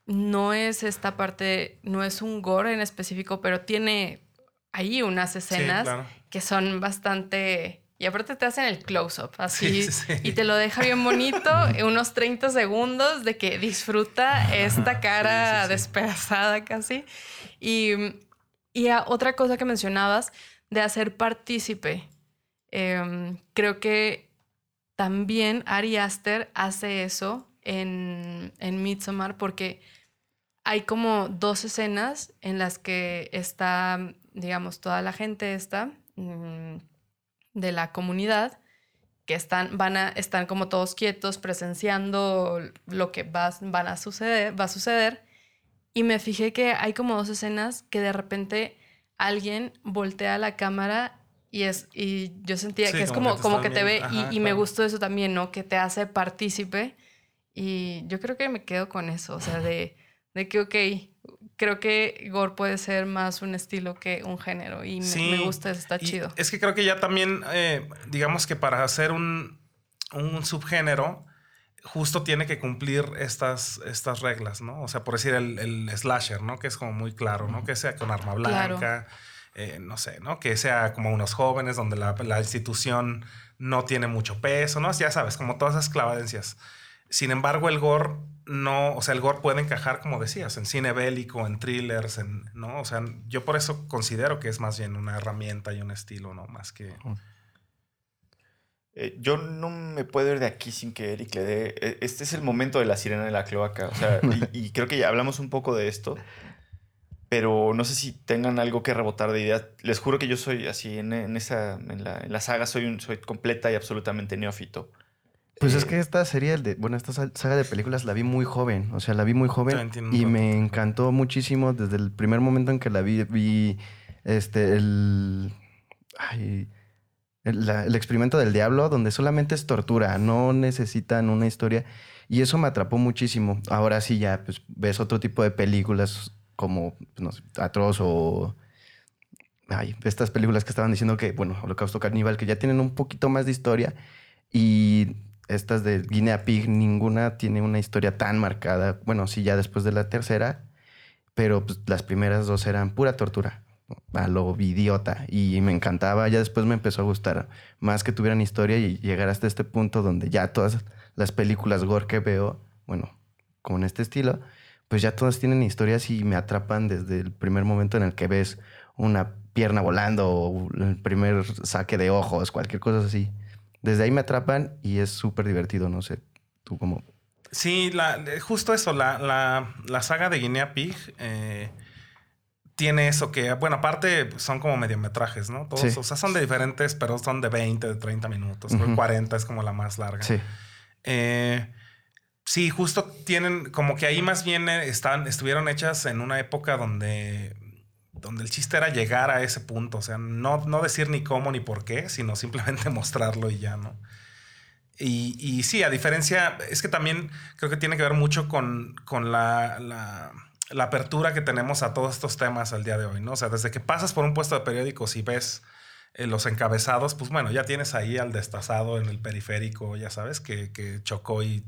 no es esta parte, no es un gore en específico, pero tiene ahí unas escenas Sí, claro. que son bastante... Y aparte te hacen el close-up, así, Sí, sí, sí. y te lo deja bien bonito, [laughs] unos 30 segundos de que disfruta esta cara despedazada casi. Y, y a- otra cosa que mencionabas de hacer partícipe. Em, creo que también Ari Aster hace eso en, en Midsommar porque hay como dos escenas en las que está, digamos, toda la gente esta mm, de la comunidad que están, van a, están como todos quietos presenciando lo que va, van a suceder, va a suceder. Y me fijé que hay como dos escenas que de repente alguien voltea la cámara y es y yo sentía Sí, que es como como, que te como que te ve y, Ajá, y me claro. gustó eso también, ¿no? Que te hace partícipe. Y yo creo que me quedo con eso, o sea, de, de que, ok, creo que Gore puede ser más un estilo que un género y me, Sí, me gusta, está chido. Es que creo que ya también, eh, digamos que para hacer un, un subgénero, justo tiene que cumplir estas, estas reglas, ¿no? O sea, por decir el, el slasher, ¿no? Que es como muy claro, ¿no? Que sea con arma Claro. blanca, eh, no sé, ¿no? Que sea como unos jóvenes donde la, la institución no tiene mucho peso, ¿no? Ya sabes, como todas esas clavadencias. Sin embargo, el gore no, o sea, el gore puede encajar, como decías, en cine bélico, en thrillers, en, ¿no? O sea, yo por eso considero que es más bien una herramienta y un estilo, ¿no? Más que... Eh, yo no me puedo ir de aquí sin que Eric le dé. eh, Este es el momento de la sirena de la cloaca. O sea, y, y creo que ya hablamos un poco de esto. pero no sé si tengan algo que rebotar de ideas. Les juro que yo soy así, en, en esa, en la, en la saga soy, un, soy completa y absolutamente neófito. Pues es Eh, que esta serie, de, bueno, esta sa- saga de películas la vi muy joven, o sea, la vi muy joven y me encantó muchísimo desde el primer momento en que la vi, vi este, el, ay, el, la- el experimento del diablo, donde solamente es tortura, no necesitan una historia y eso me atrapó muchísimo. Ahora sí ya, pues ves otro tipo de películas como, no sé, Atroz o... Ay, estas películas que estaban diciendo que, bueno, Holocausto Caníbal, que ya tienen un poquito más de historia y estas de Guinea Pig, ninguna tiene una historia tan marcada. Bueno, sí, ya después de la tercera, pero pues, las primeras dos eran pura tortura, a lo idiota. Y me encantaba. Ya después me empezó a gustar más que tuvieran historia y llegar hasta este punto donde ya todas las películas gore que veo, bueno, como en este estilo, pues ya todas tienen historias y me atrapan desde el primer momento en el que ves una pierna volando o el primer saque de ojos, cualquier cosa así. Desde ahí me atrapan y es súper divertido, no sé, tú como... Sí, la, justo eso, la, la, la saga de Guinea Pig eh, tiene eso que, bueno, aparte son como mediometrajes, ¿no? Todos, Sí. o sea, son de diferentes, pero son de 20, de 30 minutos. Ujú. 40 es como la más larga. Sí, Eh, sí, justo tienen, como que ahí más bien eh, están, estuvieron hechas en una época donde, donde el chiste era llegar a ese punto. O sea, no, no decir ni cómo ni por qué, sino simplemente [laughs] mostrarlo y ya, ¿no? Y, y sí, a diferencia, es que también creo que tiene que ver mucho con, con la, la, apertura que tenemos a todos estos temas al día de hoy, ¿no? O sea, desde que pasas por un puesto de periódicos y ves eh, los encabezados, pues bueno, ya tienes ahí al destazado en el periférico, ya sabes, que, que chocó y...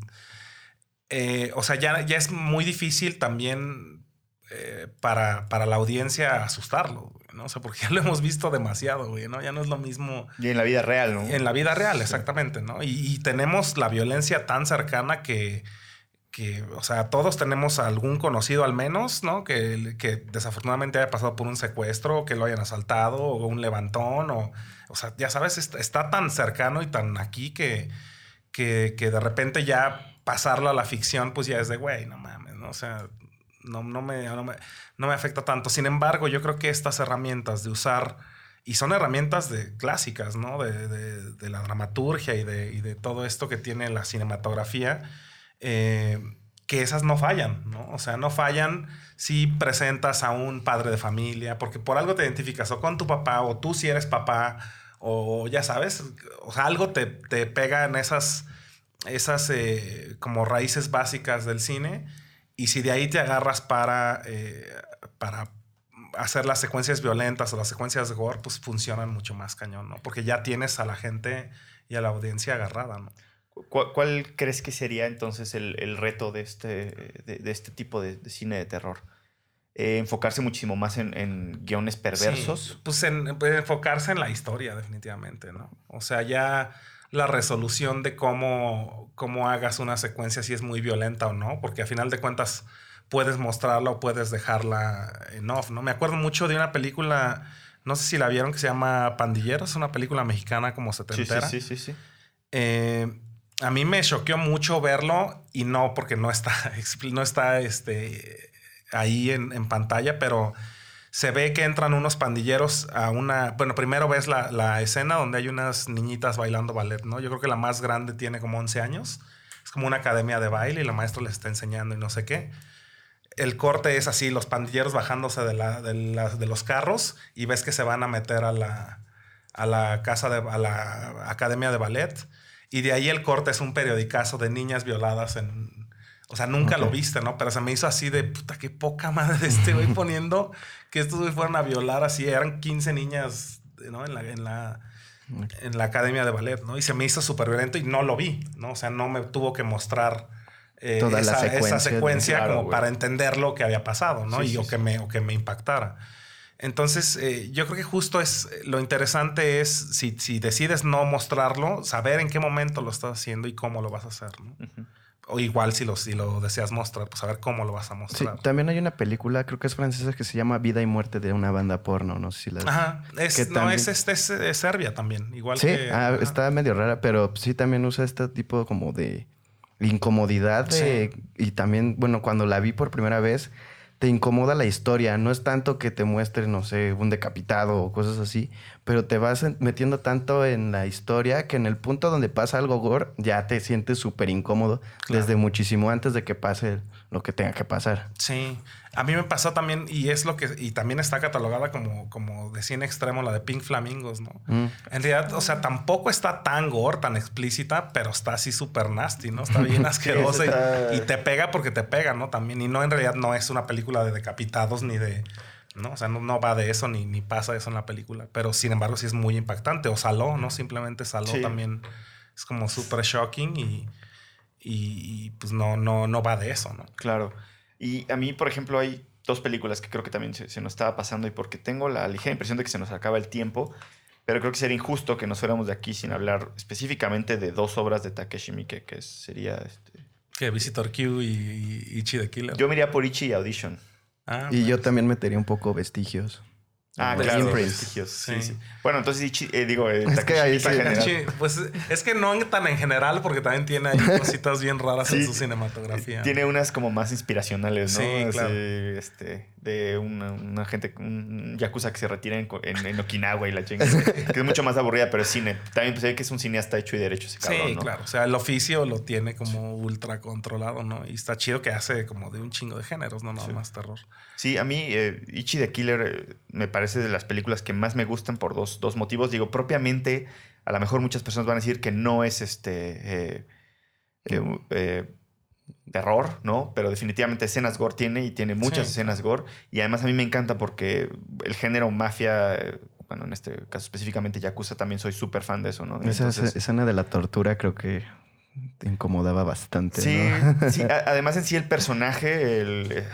eh, o sea, ya, ya es muy difícil también eh, para, para la audiencia asustarlo, güey, ¿no? O sea, porque [laughs] ya lo hemos visto demasiado, güey, ¿no? Ya no es lo mismo... Y en la vida real, ¿no? En la vida real, exactamente, ¿no? Y, y tenemos la violencia tan cercana que, que, o sea, todos tenemos algún conocido al menos, ¿no? Que, que desafortunadamente haya pasado por un secuestro, que lo hayan asaltado, o un levantón, o, o sea, ya sabes, está, está tan cercano y tan aquí que, que, que de repente ya pasarlo a la ficción, pues ya es de, güey, no mames, ¿no? O sea, no, no, me, no, me, no me afecta tanto. Sin embargo, yo creo que estas herramientas de usar y son herramientas de, clásicas, ¿no? De, de, de la dramaturgia y de, y de, todo esto que tiene la cinematografía, eh, que esas no fallan, ¿no? O sea, no fallan si presentas a un padre de familia, porque por algo te identificas o con tu papá, o tú si eres papá, o ya sabes, o sea, algo te, te pega en esas, esas eh, como raíces básicas del cine, y si de ahí te agarras para, eh, para hacer las secuencias violentas o las secuencias de gore, pues funcionan mucho más cañón, ¿no? Porque ya tienes a la gente y a la audiencia agarrada, ¿no? ¿Cuál, cuál crees que sería entonces el, el reto de este, de, de este tipo de, de, cine de terror? Eh, enfocarse muchísimo más en, en guiones perversos. Sí, pues en, pues enfocarse en la historia, definitivamente, ¿no? O sea, ya la resolución de cómo, cómo hagas una secuencia, si es muy violenta o no, porque a final de cuentas puedes mostrarla o puedes dejarla en off, ¿no? Me acuerdo mucho de una película, no sé si la vieron, que se llama Pandilleros, una película mexicana como setentera. Sí, sí, sí, sí. sí. Eh, a mí me choqueó mucho verlo y no porque no está, [laughs] no está este, ahí en, en, pantalla, pero se ve que entran unos pandilleros a una... Bueno, primero ves la, la, escena donde hay unas niñitas bailando ballet, ¿no? Yo creo que la más grande tiene como 11 años. Es como una academia de baile y la maestra les está enseñando y no sé qué. El corte es así, los pandilleros bajándose de, la, de, los carros y ves que se van a meter a la, a la casa de... a la academia de ballet. Y de ahí el corte es un periodicazo de niñas violadas en... O sea, nunca okay. lo viste, ¿no? Pero se me hizo así de, puta, qué poca madre de este güey [laughs] poniendo que estos güey fueran a violar así. Eran 15 niñas, ¿no? En la, en la, en la academia de ballet, ¿no? Y se me hizo súper violento y no lo vi, ¿no? O sea, no me tuvo que mostrar eh, Toda esa, la secuencia, esa secuencia claro, como para entender lo que había pasado, ¿no? Sí, y sí, o, sí. Que me, o que me impactara. Entonces, eh, yo creo que justo es lo interesante es si, si, decides no mostrarlo, saber en qué momento lo estás haciendo y cómo lo vas a hacer. ¿no? Uh -huh. O igual si lo, si lo deseas mostrar, pues saber cómo lo vas a mostrar. Sí, también hay una película, creo que es francesa, que se llama Vida y Muerte de una banda porno. No sé si la. Ajá. Es, que no, también... es, es, es, es, Serbia también. Igual sí, que. ah, está medio rara, pero sí también usa este tipo como de incomodidad. De, sí. Y también, bueno, cuando la vi por primera vez te incomoda la historia. No es tanto que te muestre, no sé, un decapitado o cosas así, pero te vas en- metiendo tanto en la historia que en el punto donde pasa algo gore ya te sientes súper incómodo Claro. desde muchísimo antes de que pase lo que tenga que pasar. Sí, a mí me pasó también, y es lo que, y también está catalogada como, como de cine extremo, la de Pink Flamingos, ¿no? Mm. En realidad, o sea, tampoco está tan gore, tan explícita, pero está así súper nasty, ¿no? Está bien [laughs] asquerosa y- está- y, te pega porque te pega, ¿no? También, y no, en realidad no es una película de decapitados ni de, ¿no? O sea, no, no va de eso ni, ni pasa eso en la película, pero sin embargo sí es muy impactante, o Saló, ¿no? Simplemente Saló Sí. también es como súper shocking y, y, y, pues no, no, no va de eso, ¿no? Claro. Y a mí, por ejemplo, hay dos películas que creo que también se, se nos estaba pasando y porque tengo la ligera impresión de que se nos acaba el tiempo, pero creo que sería injusto que nos fuéramos de aquí sin hablar específicamente de dos obras de Takeshi Miike, que sería... Este... Que Visitor Q y, y Ichi the Killer. Yo me iría por Ichi y Audition. Ah, Y yo también metería un poco vestigios. Ah, claro. Imprint. Vestigios, sí, Sí. sí. Bueno, entonces eh, digo, eh, Es que ahí sí- pues es que no tan en general, porque también tiene ahí [laughs] cositas bien raras en su cinematografía. Tiene unas como más inspiracionales, ¿no? Sí, Así, claro. este, de una, una gente, un yakuza que se retira en, en- en Okinawa y la chinga. que es mucho más aburrida, pero es cine. También pues, se ve que es un cineasta hecho y derecho ese cabrón, Sí, ¿no? claro. O sea, el oficio lo tiene como ultra controlado, ¿no? Y está chido que hace como de un chingo de géneros, no nada Sí. más terror. Sí, a mí eh, Ichi the Killer eh, me parece de las películas que más me gustan por dos, dos motivos. Digo, propiamente, a lo mejor muchas personas van a decir que no es este eh, eh, eh, terror, ¿no? Pero definitivamente escenas gore tiene y tiene muchas Sí. escenas gore. Y además a mí me encanta porque el género mafia, bueno, en este caso específicamente Yakuza, también soy súper fan de eso, ¿no? Esa Entonces- escena de la tortura creo que te incomodaba bastante. Sí, ¿no? sí, [laughs] además en sí el personaje, el eh,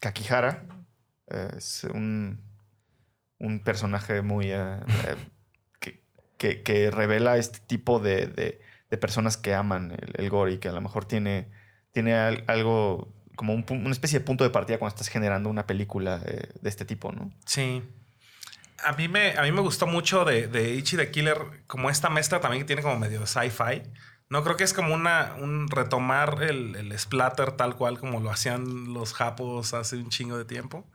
Kakihara, eh, es un, un personaje muy... eh, eh, que, que- que revela este tipo de, de- de personas que aman el, el gore y que a lo mejor tiene, tiene al- algo como un una especie de punto de partida cuando estás generando una película eh, de este tipo, ¿no? Sí. A mí me, a mí me gustó mucho de, de Ichi the Killer, como esta mezcla también que tiene como medio de sci-fi. No creo que es como una, un retomar el, el splatter tal cual como lo hacían los japos hace un chingo de tiempo.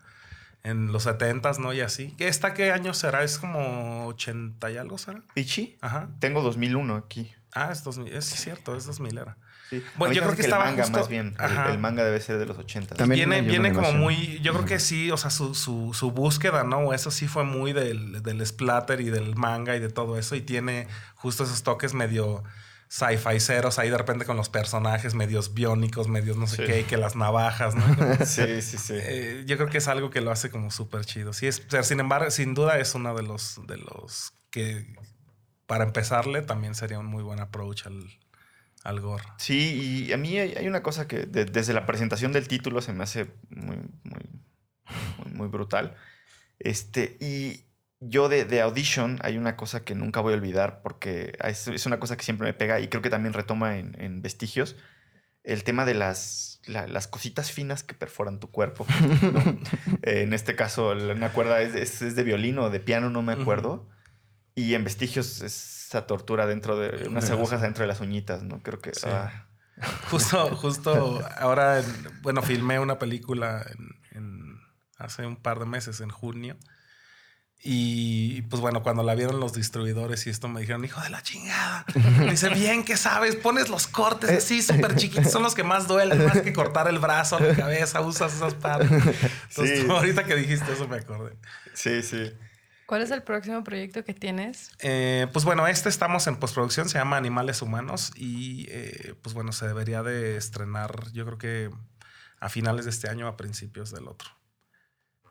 En los 70s, ¿no? Y así. ¿Esta qué año será? ¿Es como 80 y algo será? Ichi, Ajá. tengo 2001 aquí. Ah, es 2000. Es cierto, es 2000 era. Sí. Bueno, yo creo que el estaba manga justo- más bien. El, Ajá. el manga debe ser de los 80. También viene viene como muy. Yo creo que sí, o sea, su, su, su búsqueda, ¿no? Eso sí fue muy del, del splatter y del manga y de todo eso. Y tiene justo esos toques medio sci-fi ceros ahí de repente con los personajes medios biónicos, medios no sé Sí. qué, y que las navajas, ¿no? [laughs] Como- Sí, sí, sí. Eh, yo creo que es algo que lo hace como súper chido. Sí, es, o sea, sin embargo, sin duda es uno de los, de los que para empezarle también sería un muy buen approach al, al gore. Sí, y a mí hay, hay una cosa que de- desde la presentación del título se me hace muy, muy, muy, muy brutal. Este, y yo de, de Audition hay una cosa que nunca voy a olvidar porque es, es una cosa que siempre me pega y creo que también retoma en, en Vestigios el tema de las, la- las cositas finas que perforan tu cuerpo. ¿no? [laughs] Eh, en este caso, una cuerda es, es- es de violín o de piano, no me acuerdo. Y en Vestigios es esa tortura dentro de unas Sí. agujas dentro de las uñitas, ¿no? Creo que... Sí. ah. [laughs] Justo, justo ahora, en- bueno, filmé una película en- en- hace un par de meses, en junio. Y pues bueno, cuando la vieron los distribuidores y esto me dijeron, hijo de la chingada. [laughs] Me dice, bien que sabes, pones los cortes así súper chiquitos, son los que más duelen, más que cortar el brazo, la cabeza, usas esas partes. [laughs] Entonces, Sí. tú ahorita que dijiste eso me acordé. Sí, sí. ¿Cuál es el próximo proyecto que tienes? Eh, pues bueno, este estamos en postproducción, se llama Animales Humanos y eh, pues bueno, se debería de estrenar yo creo que a finales de este año, a principios del otro.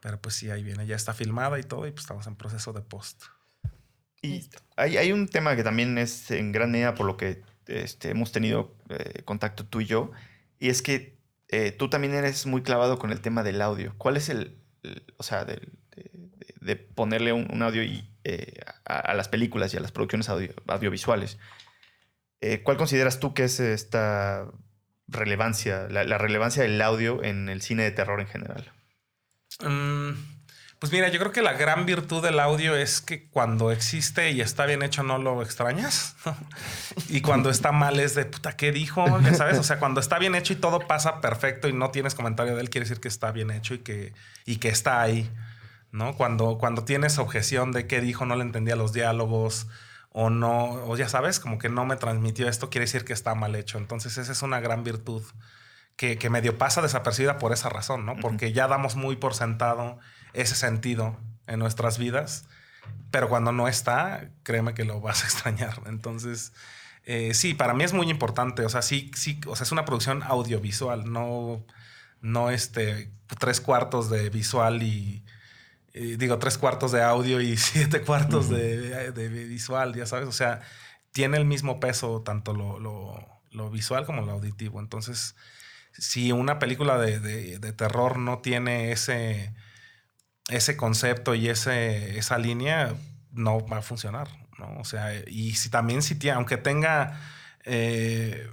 Pero pues sí, ahí viene, ya está filmada y todo y pues estamos en proceso de post. Y hay, hay un tema que también es en gran medida por lo que este, hemos tenido eh, contacto tú y yo, y es que eh, tú también eres muy clavado con el tema del audio. ¿Cuál es el, el- o sea, del- de, de- ponerle un, un audio y, eh, a, a las películas y a las producciones audio- audiovisuales? Eh, ¿Cuál consideras tú que es esta relevancia, la, la relevancia del audio en el cine de terror en general? Mm, Pues mira, yo creo que la gran virtud del audio es que cuando existe y está bien hecho no lo extrañas. [laughs] y cuando está mal es de puta, ¿qué dijo? Ya sabes, o sea, cuando está bien hecho y todo pasa perfecto y no tienes comentario de él, quiere decir que está bien hecho y que, y que está ahí. ¿No? Cuando, cuando tienes objeción de qué dijo, no le entendía los diálogos o no, o ya sabes, como que no me transmitió esto, quiere decir que está mal hecho. Entonces, esa es una gran virtud que, que medio pasa desapercibida por esa razón, ¿no? Porque ya damos muy por sentado ese sentido en nuestras vidas, pero cuando no está, créeme que lo vas a [laughs] extrañar. Entonces, eh, sí, para mí es muy importante, o sea, sí, sí, o sea, es una producción audiovisual, no, no este, tres cuartos de visual y, digo, tres cuartos de audio y [laughs] siete cuartos de, de, visual, ya sabes, o sea, tiene el mismo peso tanto lo, lo, lo visual como lo auditivo. Entonces, si una película de, de terror no tiene ese ese concepto y ese, esa línea no va a funcionar, ¿no? O sea, y si también si tiene, aunque tenga, eh,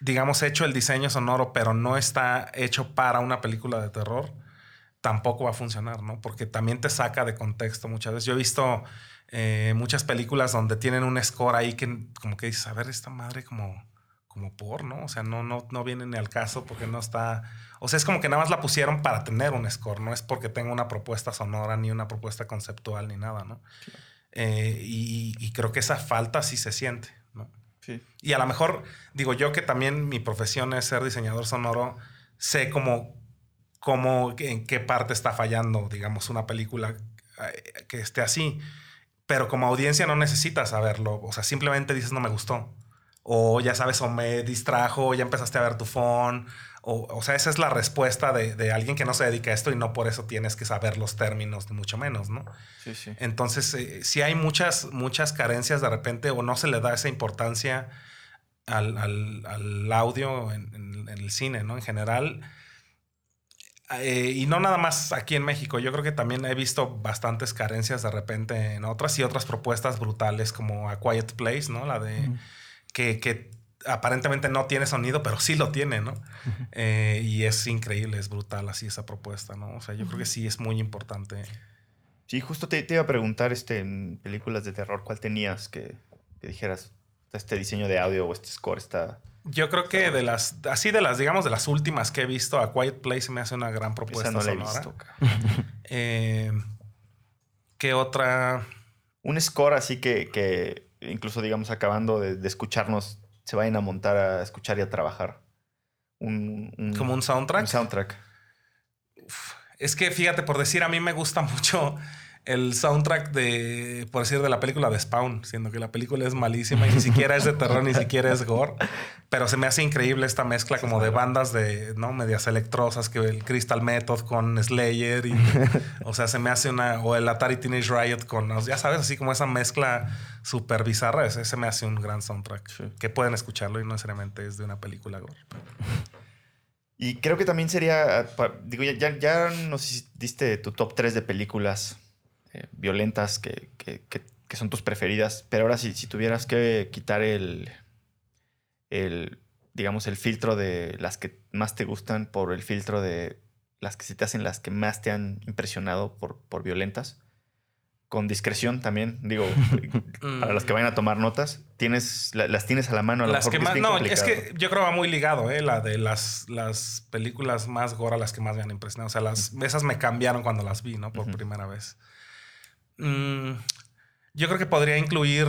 digamos, hecho el diseño sonoro, pero no está hecho para una película de terror, tampoco va a funcionar, ¿no? Porque también te saca de contexto muchas veces. Yo he visto eh, muchas películas donde tienen un score ahí que como que dices, a ver, esta madre como como por, ¿no? O sea, no, no, no viene ni al caso porque no está... O sea, es como que nada más la pusieron para tener un score, no es porque tenga una propuesta sonora ni una propuesta conceptual ni nada, ¿no? Eh, y, creo que esa falta sí se siente, ¿no? Sí. Y a lo mejor, digo yo que también mi profesión es ser diseñador sonoro, sé cómo, cómo en qué parte está fallando, digamos, una película eh, que esté así. Pero como audiencia no necesitas saberlo. O sea, simplemente dices no me gustó o ya sabes, o me distrajo, o ya empezaste a ver tu phone. O, o sea, esa es la respuesta de, de, alguien que no se dedica a esto y no por eso tienes que saber los términos, ni mucho menos, ¿no? Sí, sí. Entonces, eh, si hay muchas, muchas carencias de repente o no se le da esa importancia al, al, al audio en, en, el cine, ¿no? En general. Eh, y no nada más aquí en México, yo creo que también he visto bastantes carencias de repente en otras y otras propuestas brutales como A Quiet Place, ¿no? La de que, aparentemente no tiene sonido, pero sí lo tiene, ¿no? Eh, y es increíble, es brutal así esa propuesta, ¿no? O sea, yo creo que sí es muy importante. Sí, justo te, iba a preguntar este, en películas de terror, ¿cuál tenías que, dijeras, este diseño de audio o este score está... Yo creo que de las, así de las, digamos, de las últimas que he visto, A Quiet Place me hace una gran propuesta no sonora. He visto, [laughs] eh, ¿Qué otra? Un score así que, que incluso digamos acabando de, escucharnos, se vayan a montar a escuchar y a trabajar. Un, ¿Como un soundtrack? Un soundtrack. Es que fíjate, por decir, a mí me gusta [laughs] mucho el soundtrack de, por decir, de la película de Spawn, siendo que la película es malísima y ni siquiera es de terror, ni siquiera es gore. Pero se me hace increíble esta mezcla como de bandas de, ¿no? Medias electrosas, que el Crystal Method con Slayer y, o sea, se me hace una, o el Atari Teenage Riot con, ya sabes, así como esa mezcla súper bizarra, ese, se me hace un gran soundtrack. Que pueden escucharlo y no necesariamente es de una película gore. Y creo que también sería, digo, ya, ya nos diste tu top 3 de películas eh, violentas que, son tus preferidas. Pero ahora si, si tuvieras que quitar el, el, digamos, el filtro de las que más te gustan por el filtro de las que se te hacen las que más te han impresionado por, por violentas, con discreción también, digo, [laughs] para las que vayan a tomar notas, tienes, las tienes a la mano. A las que más, no, es que yo creo que va muy ligado, ¿eh? La de las, las películas más gore, las que más me han impresionado. O sea, las, esas me cambiaron cuando las vi, ¿no? Por primera vez. Mm, yo creo que podría incluir,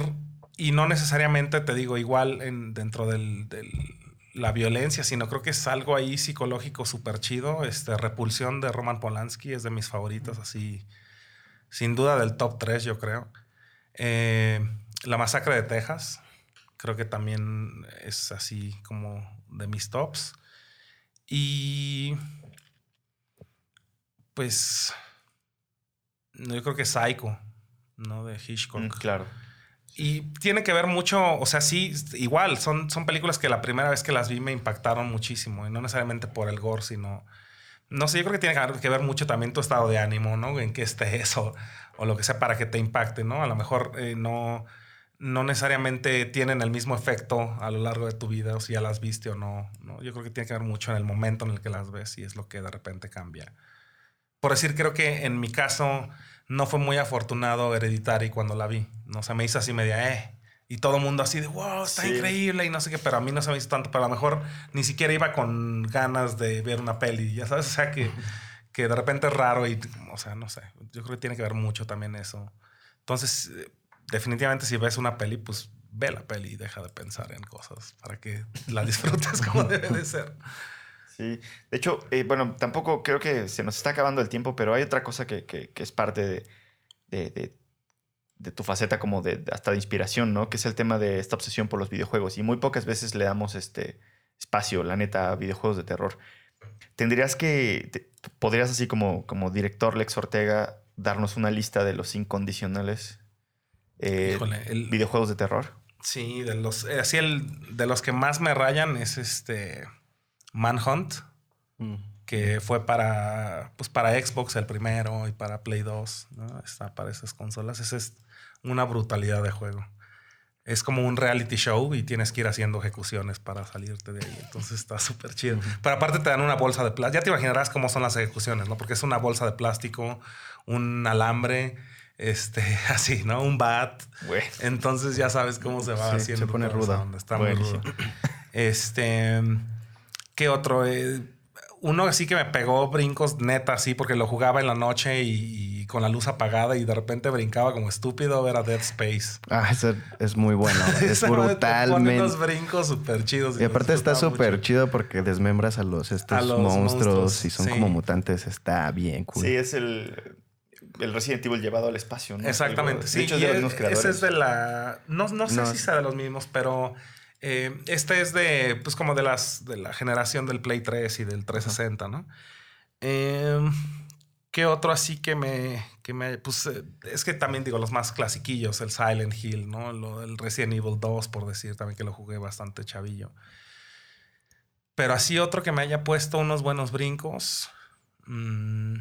y no necesariamente te digo igual en, dentro de la violencia, sino creo que es algo ahí psicológico súper chido. Este, Repulsión de Roman Polanski es de mis favoritos, así, sin duda del top 3, yo creo. Eh, la Masacre de Texas, creo que también es así como de mis tops. Y pues yo creo que Psycho, ¿no? De Hitchcock. Mm, claro. Y tiene que ver mucho, o sea, sí, igual, son, son películas que la primera vez que las vi me impactaron muchísimo, y no necesariamente por el gore, sino, no sé, yo creo que tiene que ver mucho también tu estado de ánimo, ¿no? En qué estés o, o lo que sea para que te impacte, ¿no? A lo mejor eh, no, no necesariamente tienen el mismo efecto a lo largo de tu vida, o si ya las viste o no, no. Yo creo que tiene que ver mucho en el momento en el que las ves y es lo que de repente cambia por decir, creo que en mi caso no fue muy afortunado Hereditary cuando la vi. No se me hizo así media, eh. Y todo el mundo así de, wow, está Sí. increíble y no sé qué, pero a mí no se me hizo tanto, pero a lo mejor ni siquiera iba con ganas de ver una peli, ya sabes, o sea que, que de repente es raro y, o sea, no sé, yo creo que tiene que ver mucho también eso. Entonces, definitivamente si ves una peli, pues ve la peli y deja de pensar en cosas para que la disfrutes como debe de ser. Sí, de hecho, eh, bueno, tampoco creo que se nos está acabando el tiempo, pero hay otra cosa que, que- que es parte de, de- de- de tu faceta como de hasta de inspiración, ¿no? Que es el tema de esta obsesión por los videojuegos. Y muy pocas veces le damos este espacio, la neta, a videojuegos de terror. Tendrías que, te- podrías así como, como director Lex Ortega, darnos una lista de los incondicionales eh, Híjole, el- videojuegos de terror. Sí, de los, eh, así el, de los que más me rayan es este Manhunt, Mm. que fue para, pues para Xbox el primero y para Play 2, ¿no? Está para esas consolas. Esa es una brutalidad de juego. Es como un reality show y tienes que ir haciendo ejecuciones para salirte de ahí. Entonces está súper chido. Pero aparte te dan una bolsa de plástico. Ya te imaginarás cómo son las ejecuciones, ¿no? Porque es una bolsa de plástico, un alambre, este, [laughs] así, ¿no? Un bat. Entonces ya sabes cómo se va Sí, haciendo. se pone ruda. Está muy rudo. Este. ¿Qué otro? Eh, uno así que me pegó brincos neta, así, porque lo jugaba en la noche y, y con la luz apagada y de repente brincaba como estúpido era Dead Space. Ah, ese es muy bueno. [laughs] es Esa madre te pone unos brutalmente. brincos súper chidos. Y aparte está súper chido porque desmembras a los estos A los monstruos, monstruos, y son sí. como mutantes. Está bien cool. Sí, es el, el Resident Evil llevado al espacio, ¿no? Exactamente, Algo- sí. De hecho, es de los mismos creadores. ese es de la. No, no sé No, si es- sea de los mismos, pero eh, este es de. Pues como de las de la generación del Play 3 y del 360, ¿no? Eh, ¿Qué otro así que me. Que me pues eh, es que también digo los más clasiquillos, el Silent Hill, ¿no? Lo, el Resident Evil 2, por decir, también que lo jugué bastante chavillo. Pero así otro que me haya puesto unos buenos brincos. mm,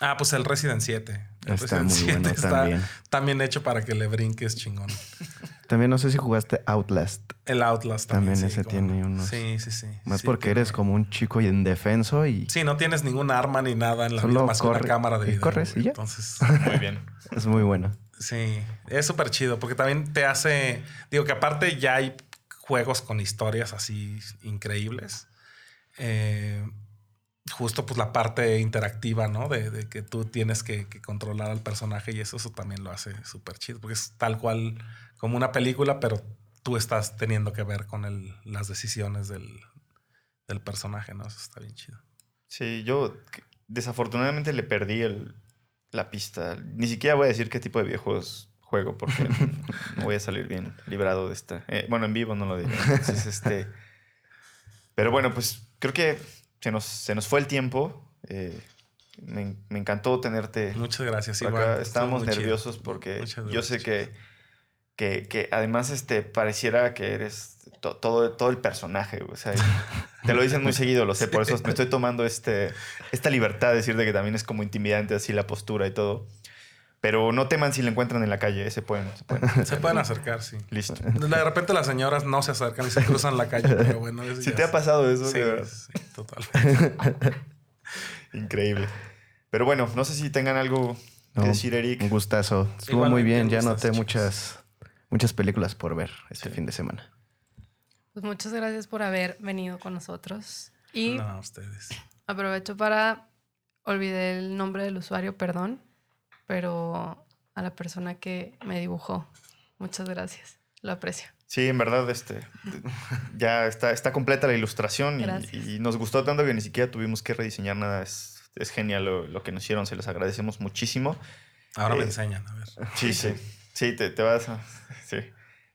Ah, pues el Resident 7. El Está Resident muy 7 bueno está también. también hecho para que le brinques chingón. [laughs] También no sé si jugaste Outlast. El Outlast también. También sí, ese tiene no. unos- Sí, sí, sí. Más Sí, porque tiene- eres como un chico indefenso y Sí, no tienes ningún arma ni nada en la Solo vida más que una corre- cámara de y video. corres güey. y ya. Entonces, [laughs] Muy bien. es muy bueno. sí, es súper chido porque también te hace. Digo que aparte ya hay juegos con historias así increíbles. Eh, justo pues la parte interactiva, ¿no? De, de que tú tienes que, que controlar al personaje y eso, eso también lo hace súper chido porque es tal cual como una película, pero tú estás teniendo que ver con el- las decisiones del, del personaje, ¿no? Eso está bien chido. Sí, yo desafortunadamente le perdí el, la pista. Ni siquiera voy a decir qué tipo de videojuegos juego porque [laughs] no voy a salir bien librado de esta. eh, bueno, en vivo no lo digo. Entonces, este. Pero bueno, pues creo que se nos, se nos fue el tiempo. eh, me, me encantó tenerte Muchas gracias. acá. estuvo Estábamos chido. nerviosos porque yo sé que, que, que además este, pareciera que eres to- todo, todo el personaje. O sea, [laughs] te lo dicen muy seguido, lo sé. Por eso me estoy tomando este, esta libertad de decirte que también es como intimidante así la postura y todo. Pero no teman si lo encuentran en la calle. Pueden. Se pueden. Se pueden acercar, sí. Listo. De repente las señoras no se acercan y se cruzan la calle, pero bueno. Si te ha pasado eso, Sí, sí, totalmente. [laughs] Increíble. Pero bueno, no sé si tengan algo que decir, Eric. Un gustazo. Estuvo Igualmente, muy bien. Ya noté muchas, muchas películas por ver este Sí. fin de semana. Pues muchas gracias por haber venido con nosotros. Y No, ustedes. aprovecho para olvidé el nombre del usuario, perdón, pero a la persona que me dibujó. Muchas gracias. Lo aprecio. Sí, en verdad, este, [laughs] ya está, está completa la ilustración y- y, nos gustó tanto que ni siquiera tuvimos que rediseñar nada. Es, es genial lo, lo que nos hicieron, se los agradecemos muchísimo. Ahora me Eh, enseñan, a ver. [laughs] Sí, sí, [laughs] sí, te, te vas. [laughs] Sí.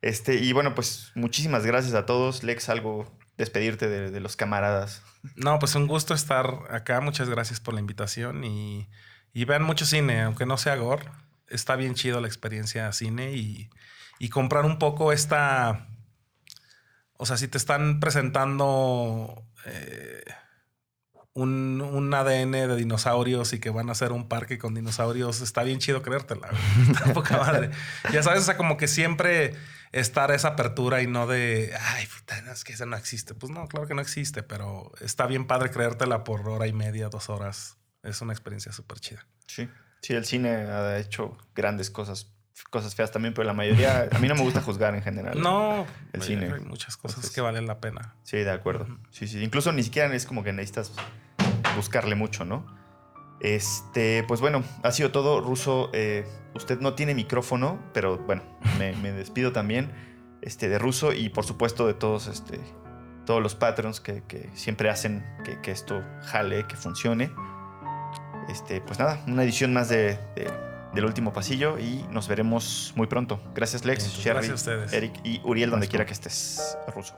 Este, y bueno, pues muchísimas gracias a todos. Lex, algo, despedirte de, de los camaradas. No, pues un gusto estar acá. Muchas gracias por la invitación y, y vean mucho cine, aunque no sea gore. Está bien chido la experiencia cine y, y comprar un poco esta... O sea, si te están presentando eh, un, un ADN de dinosaurios y que van a hacer un parque con dinosaurios, está bien chido creértela. [laughs] Está poca madre. Ya sabes, o sea, como que siempre estar esa apertura y no de, ay, puta, es que eso no existe. Pues no, claro que no existe, pero está bien padre creértela por hora y media, dos horas es una experiencia súper chida. Sí. Sí, el cine ha hecho grandes cosas, cosas feas también, pero la mayoría, a mí no me gusta juzgar en general. No, El cine. Hay muchas cosas Entonces- que valen la pena. Sí, de acuerdo. Sí, sí. Incluso ni siquiera es como que necesitas buscarle mucho, ¿no? Este, pues bueno, ha sido todo. Ruso, eh, usted no tiene micrófono, pero bueno, me, me despido también este, de Ruso y por supuesto de todos, este, todos los patrons que, que siempre hacen que, que esto jale, que funcione. Este, pues nada, una edición más de, de- del último pasillo y nos veremos muy pronto. Gracias Lex, Entonces, Sherry. Eric y Uriel, donde quiera que estés, Ruso.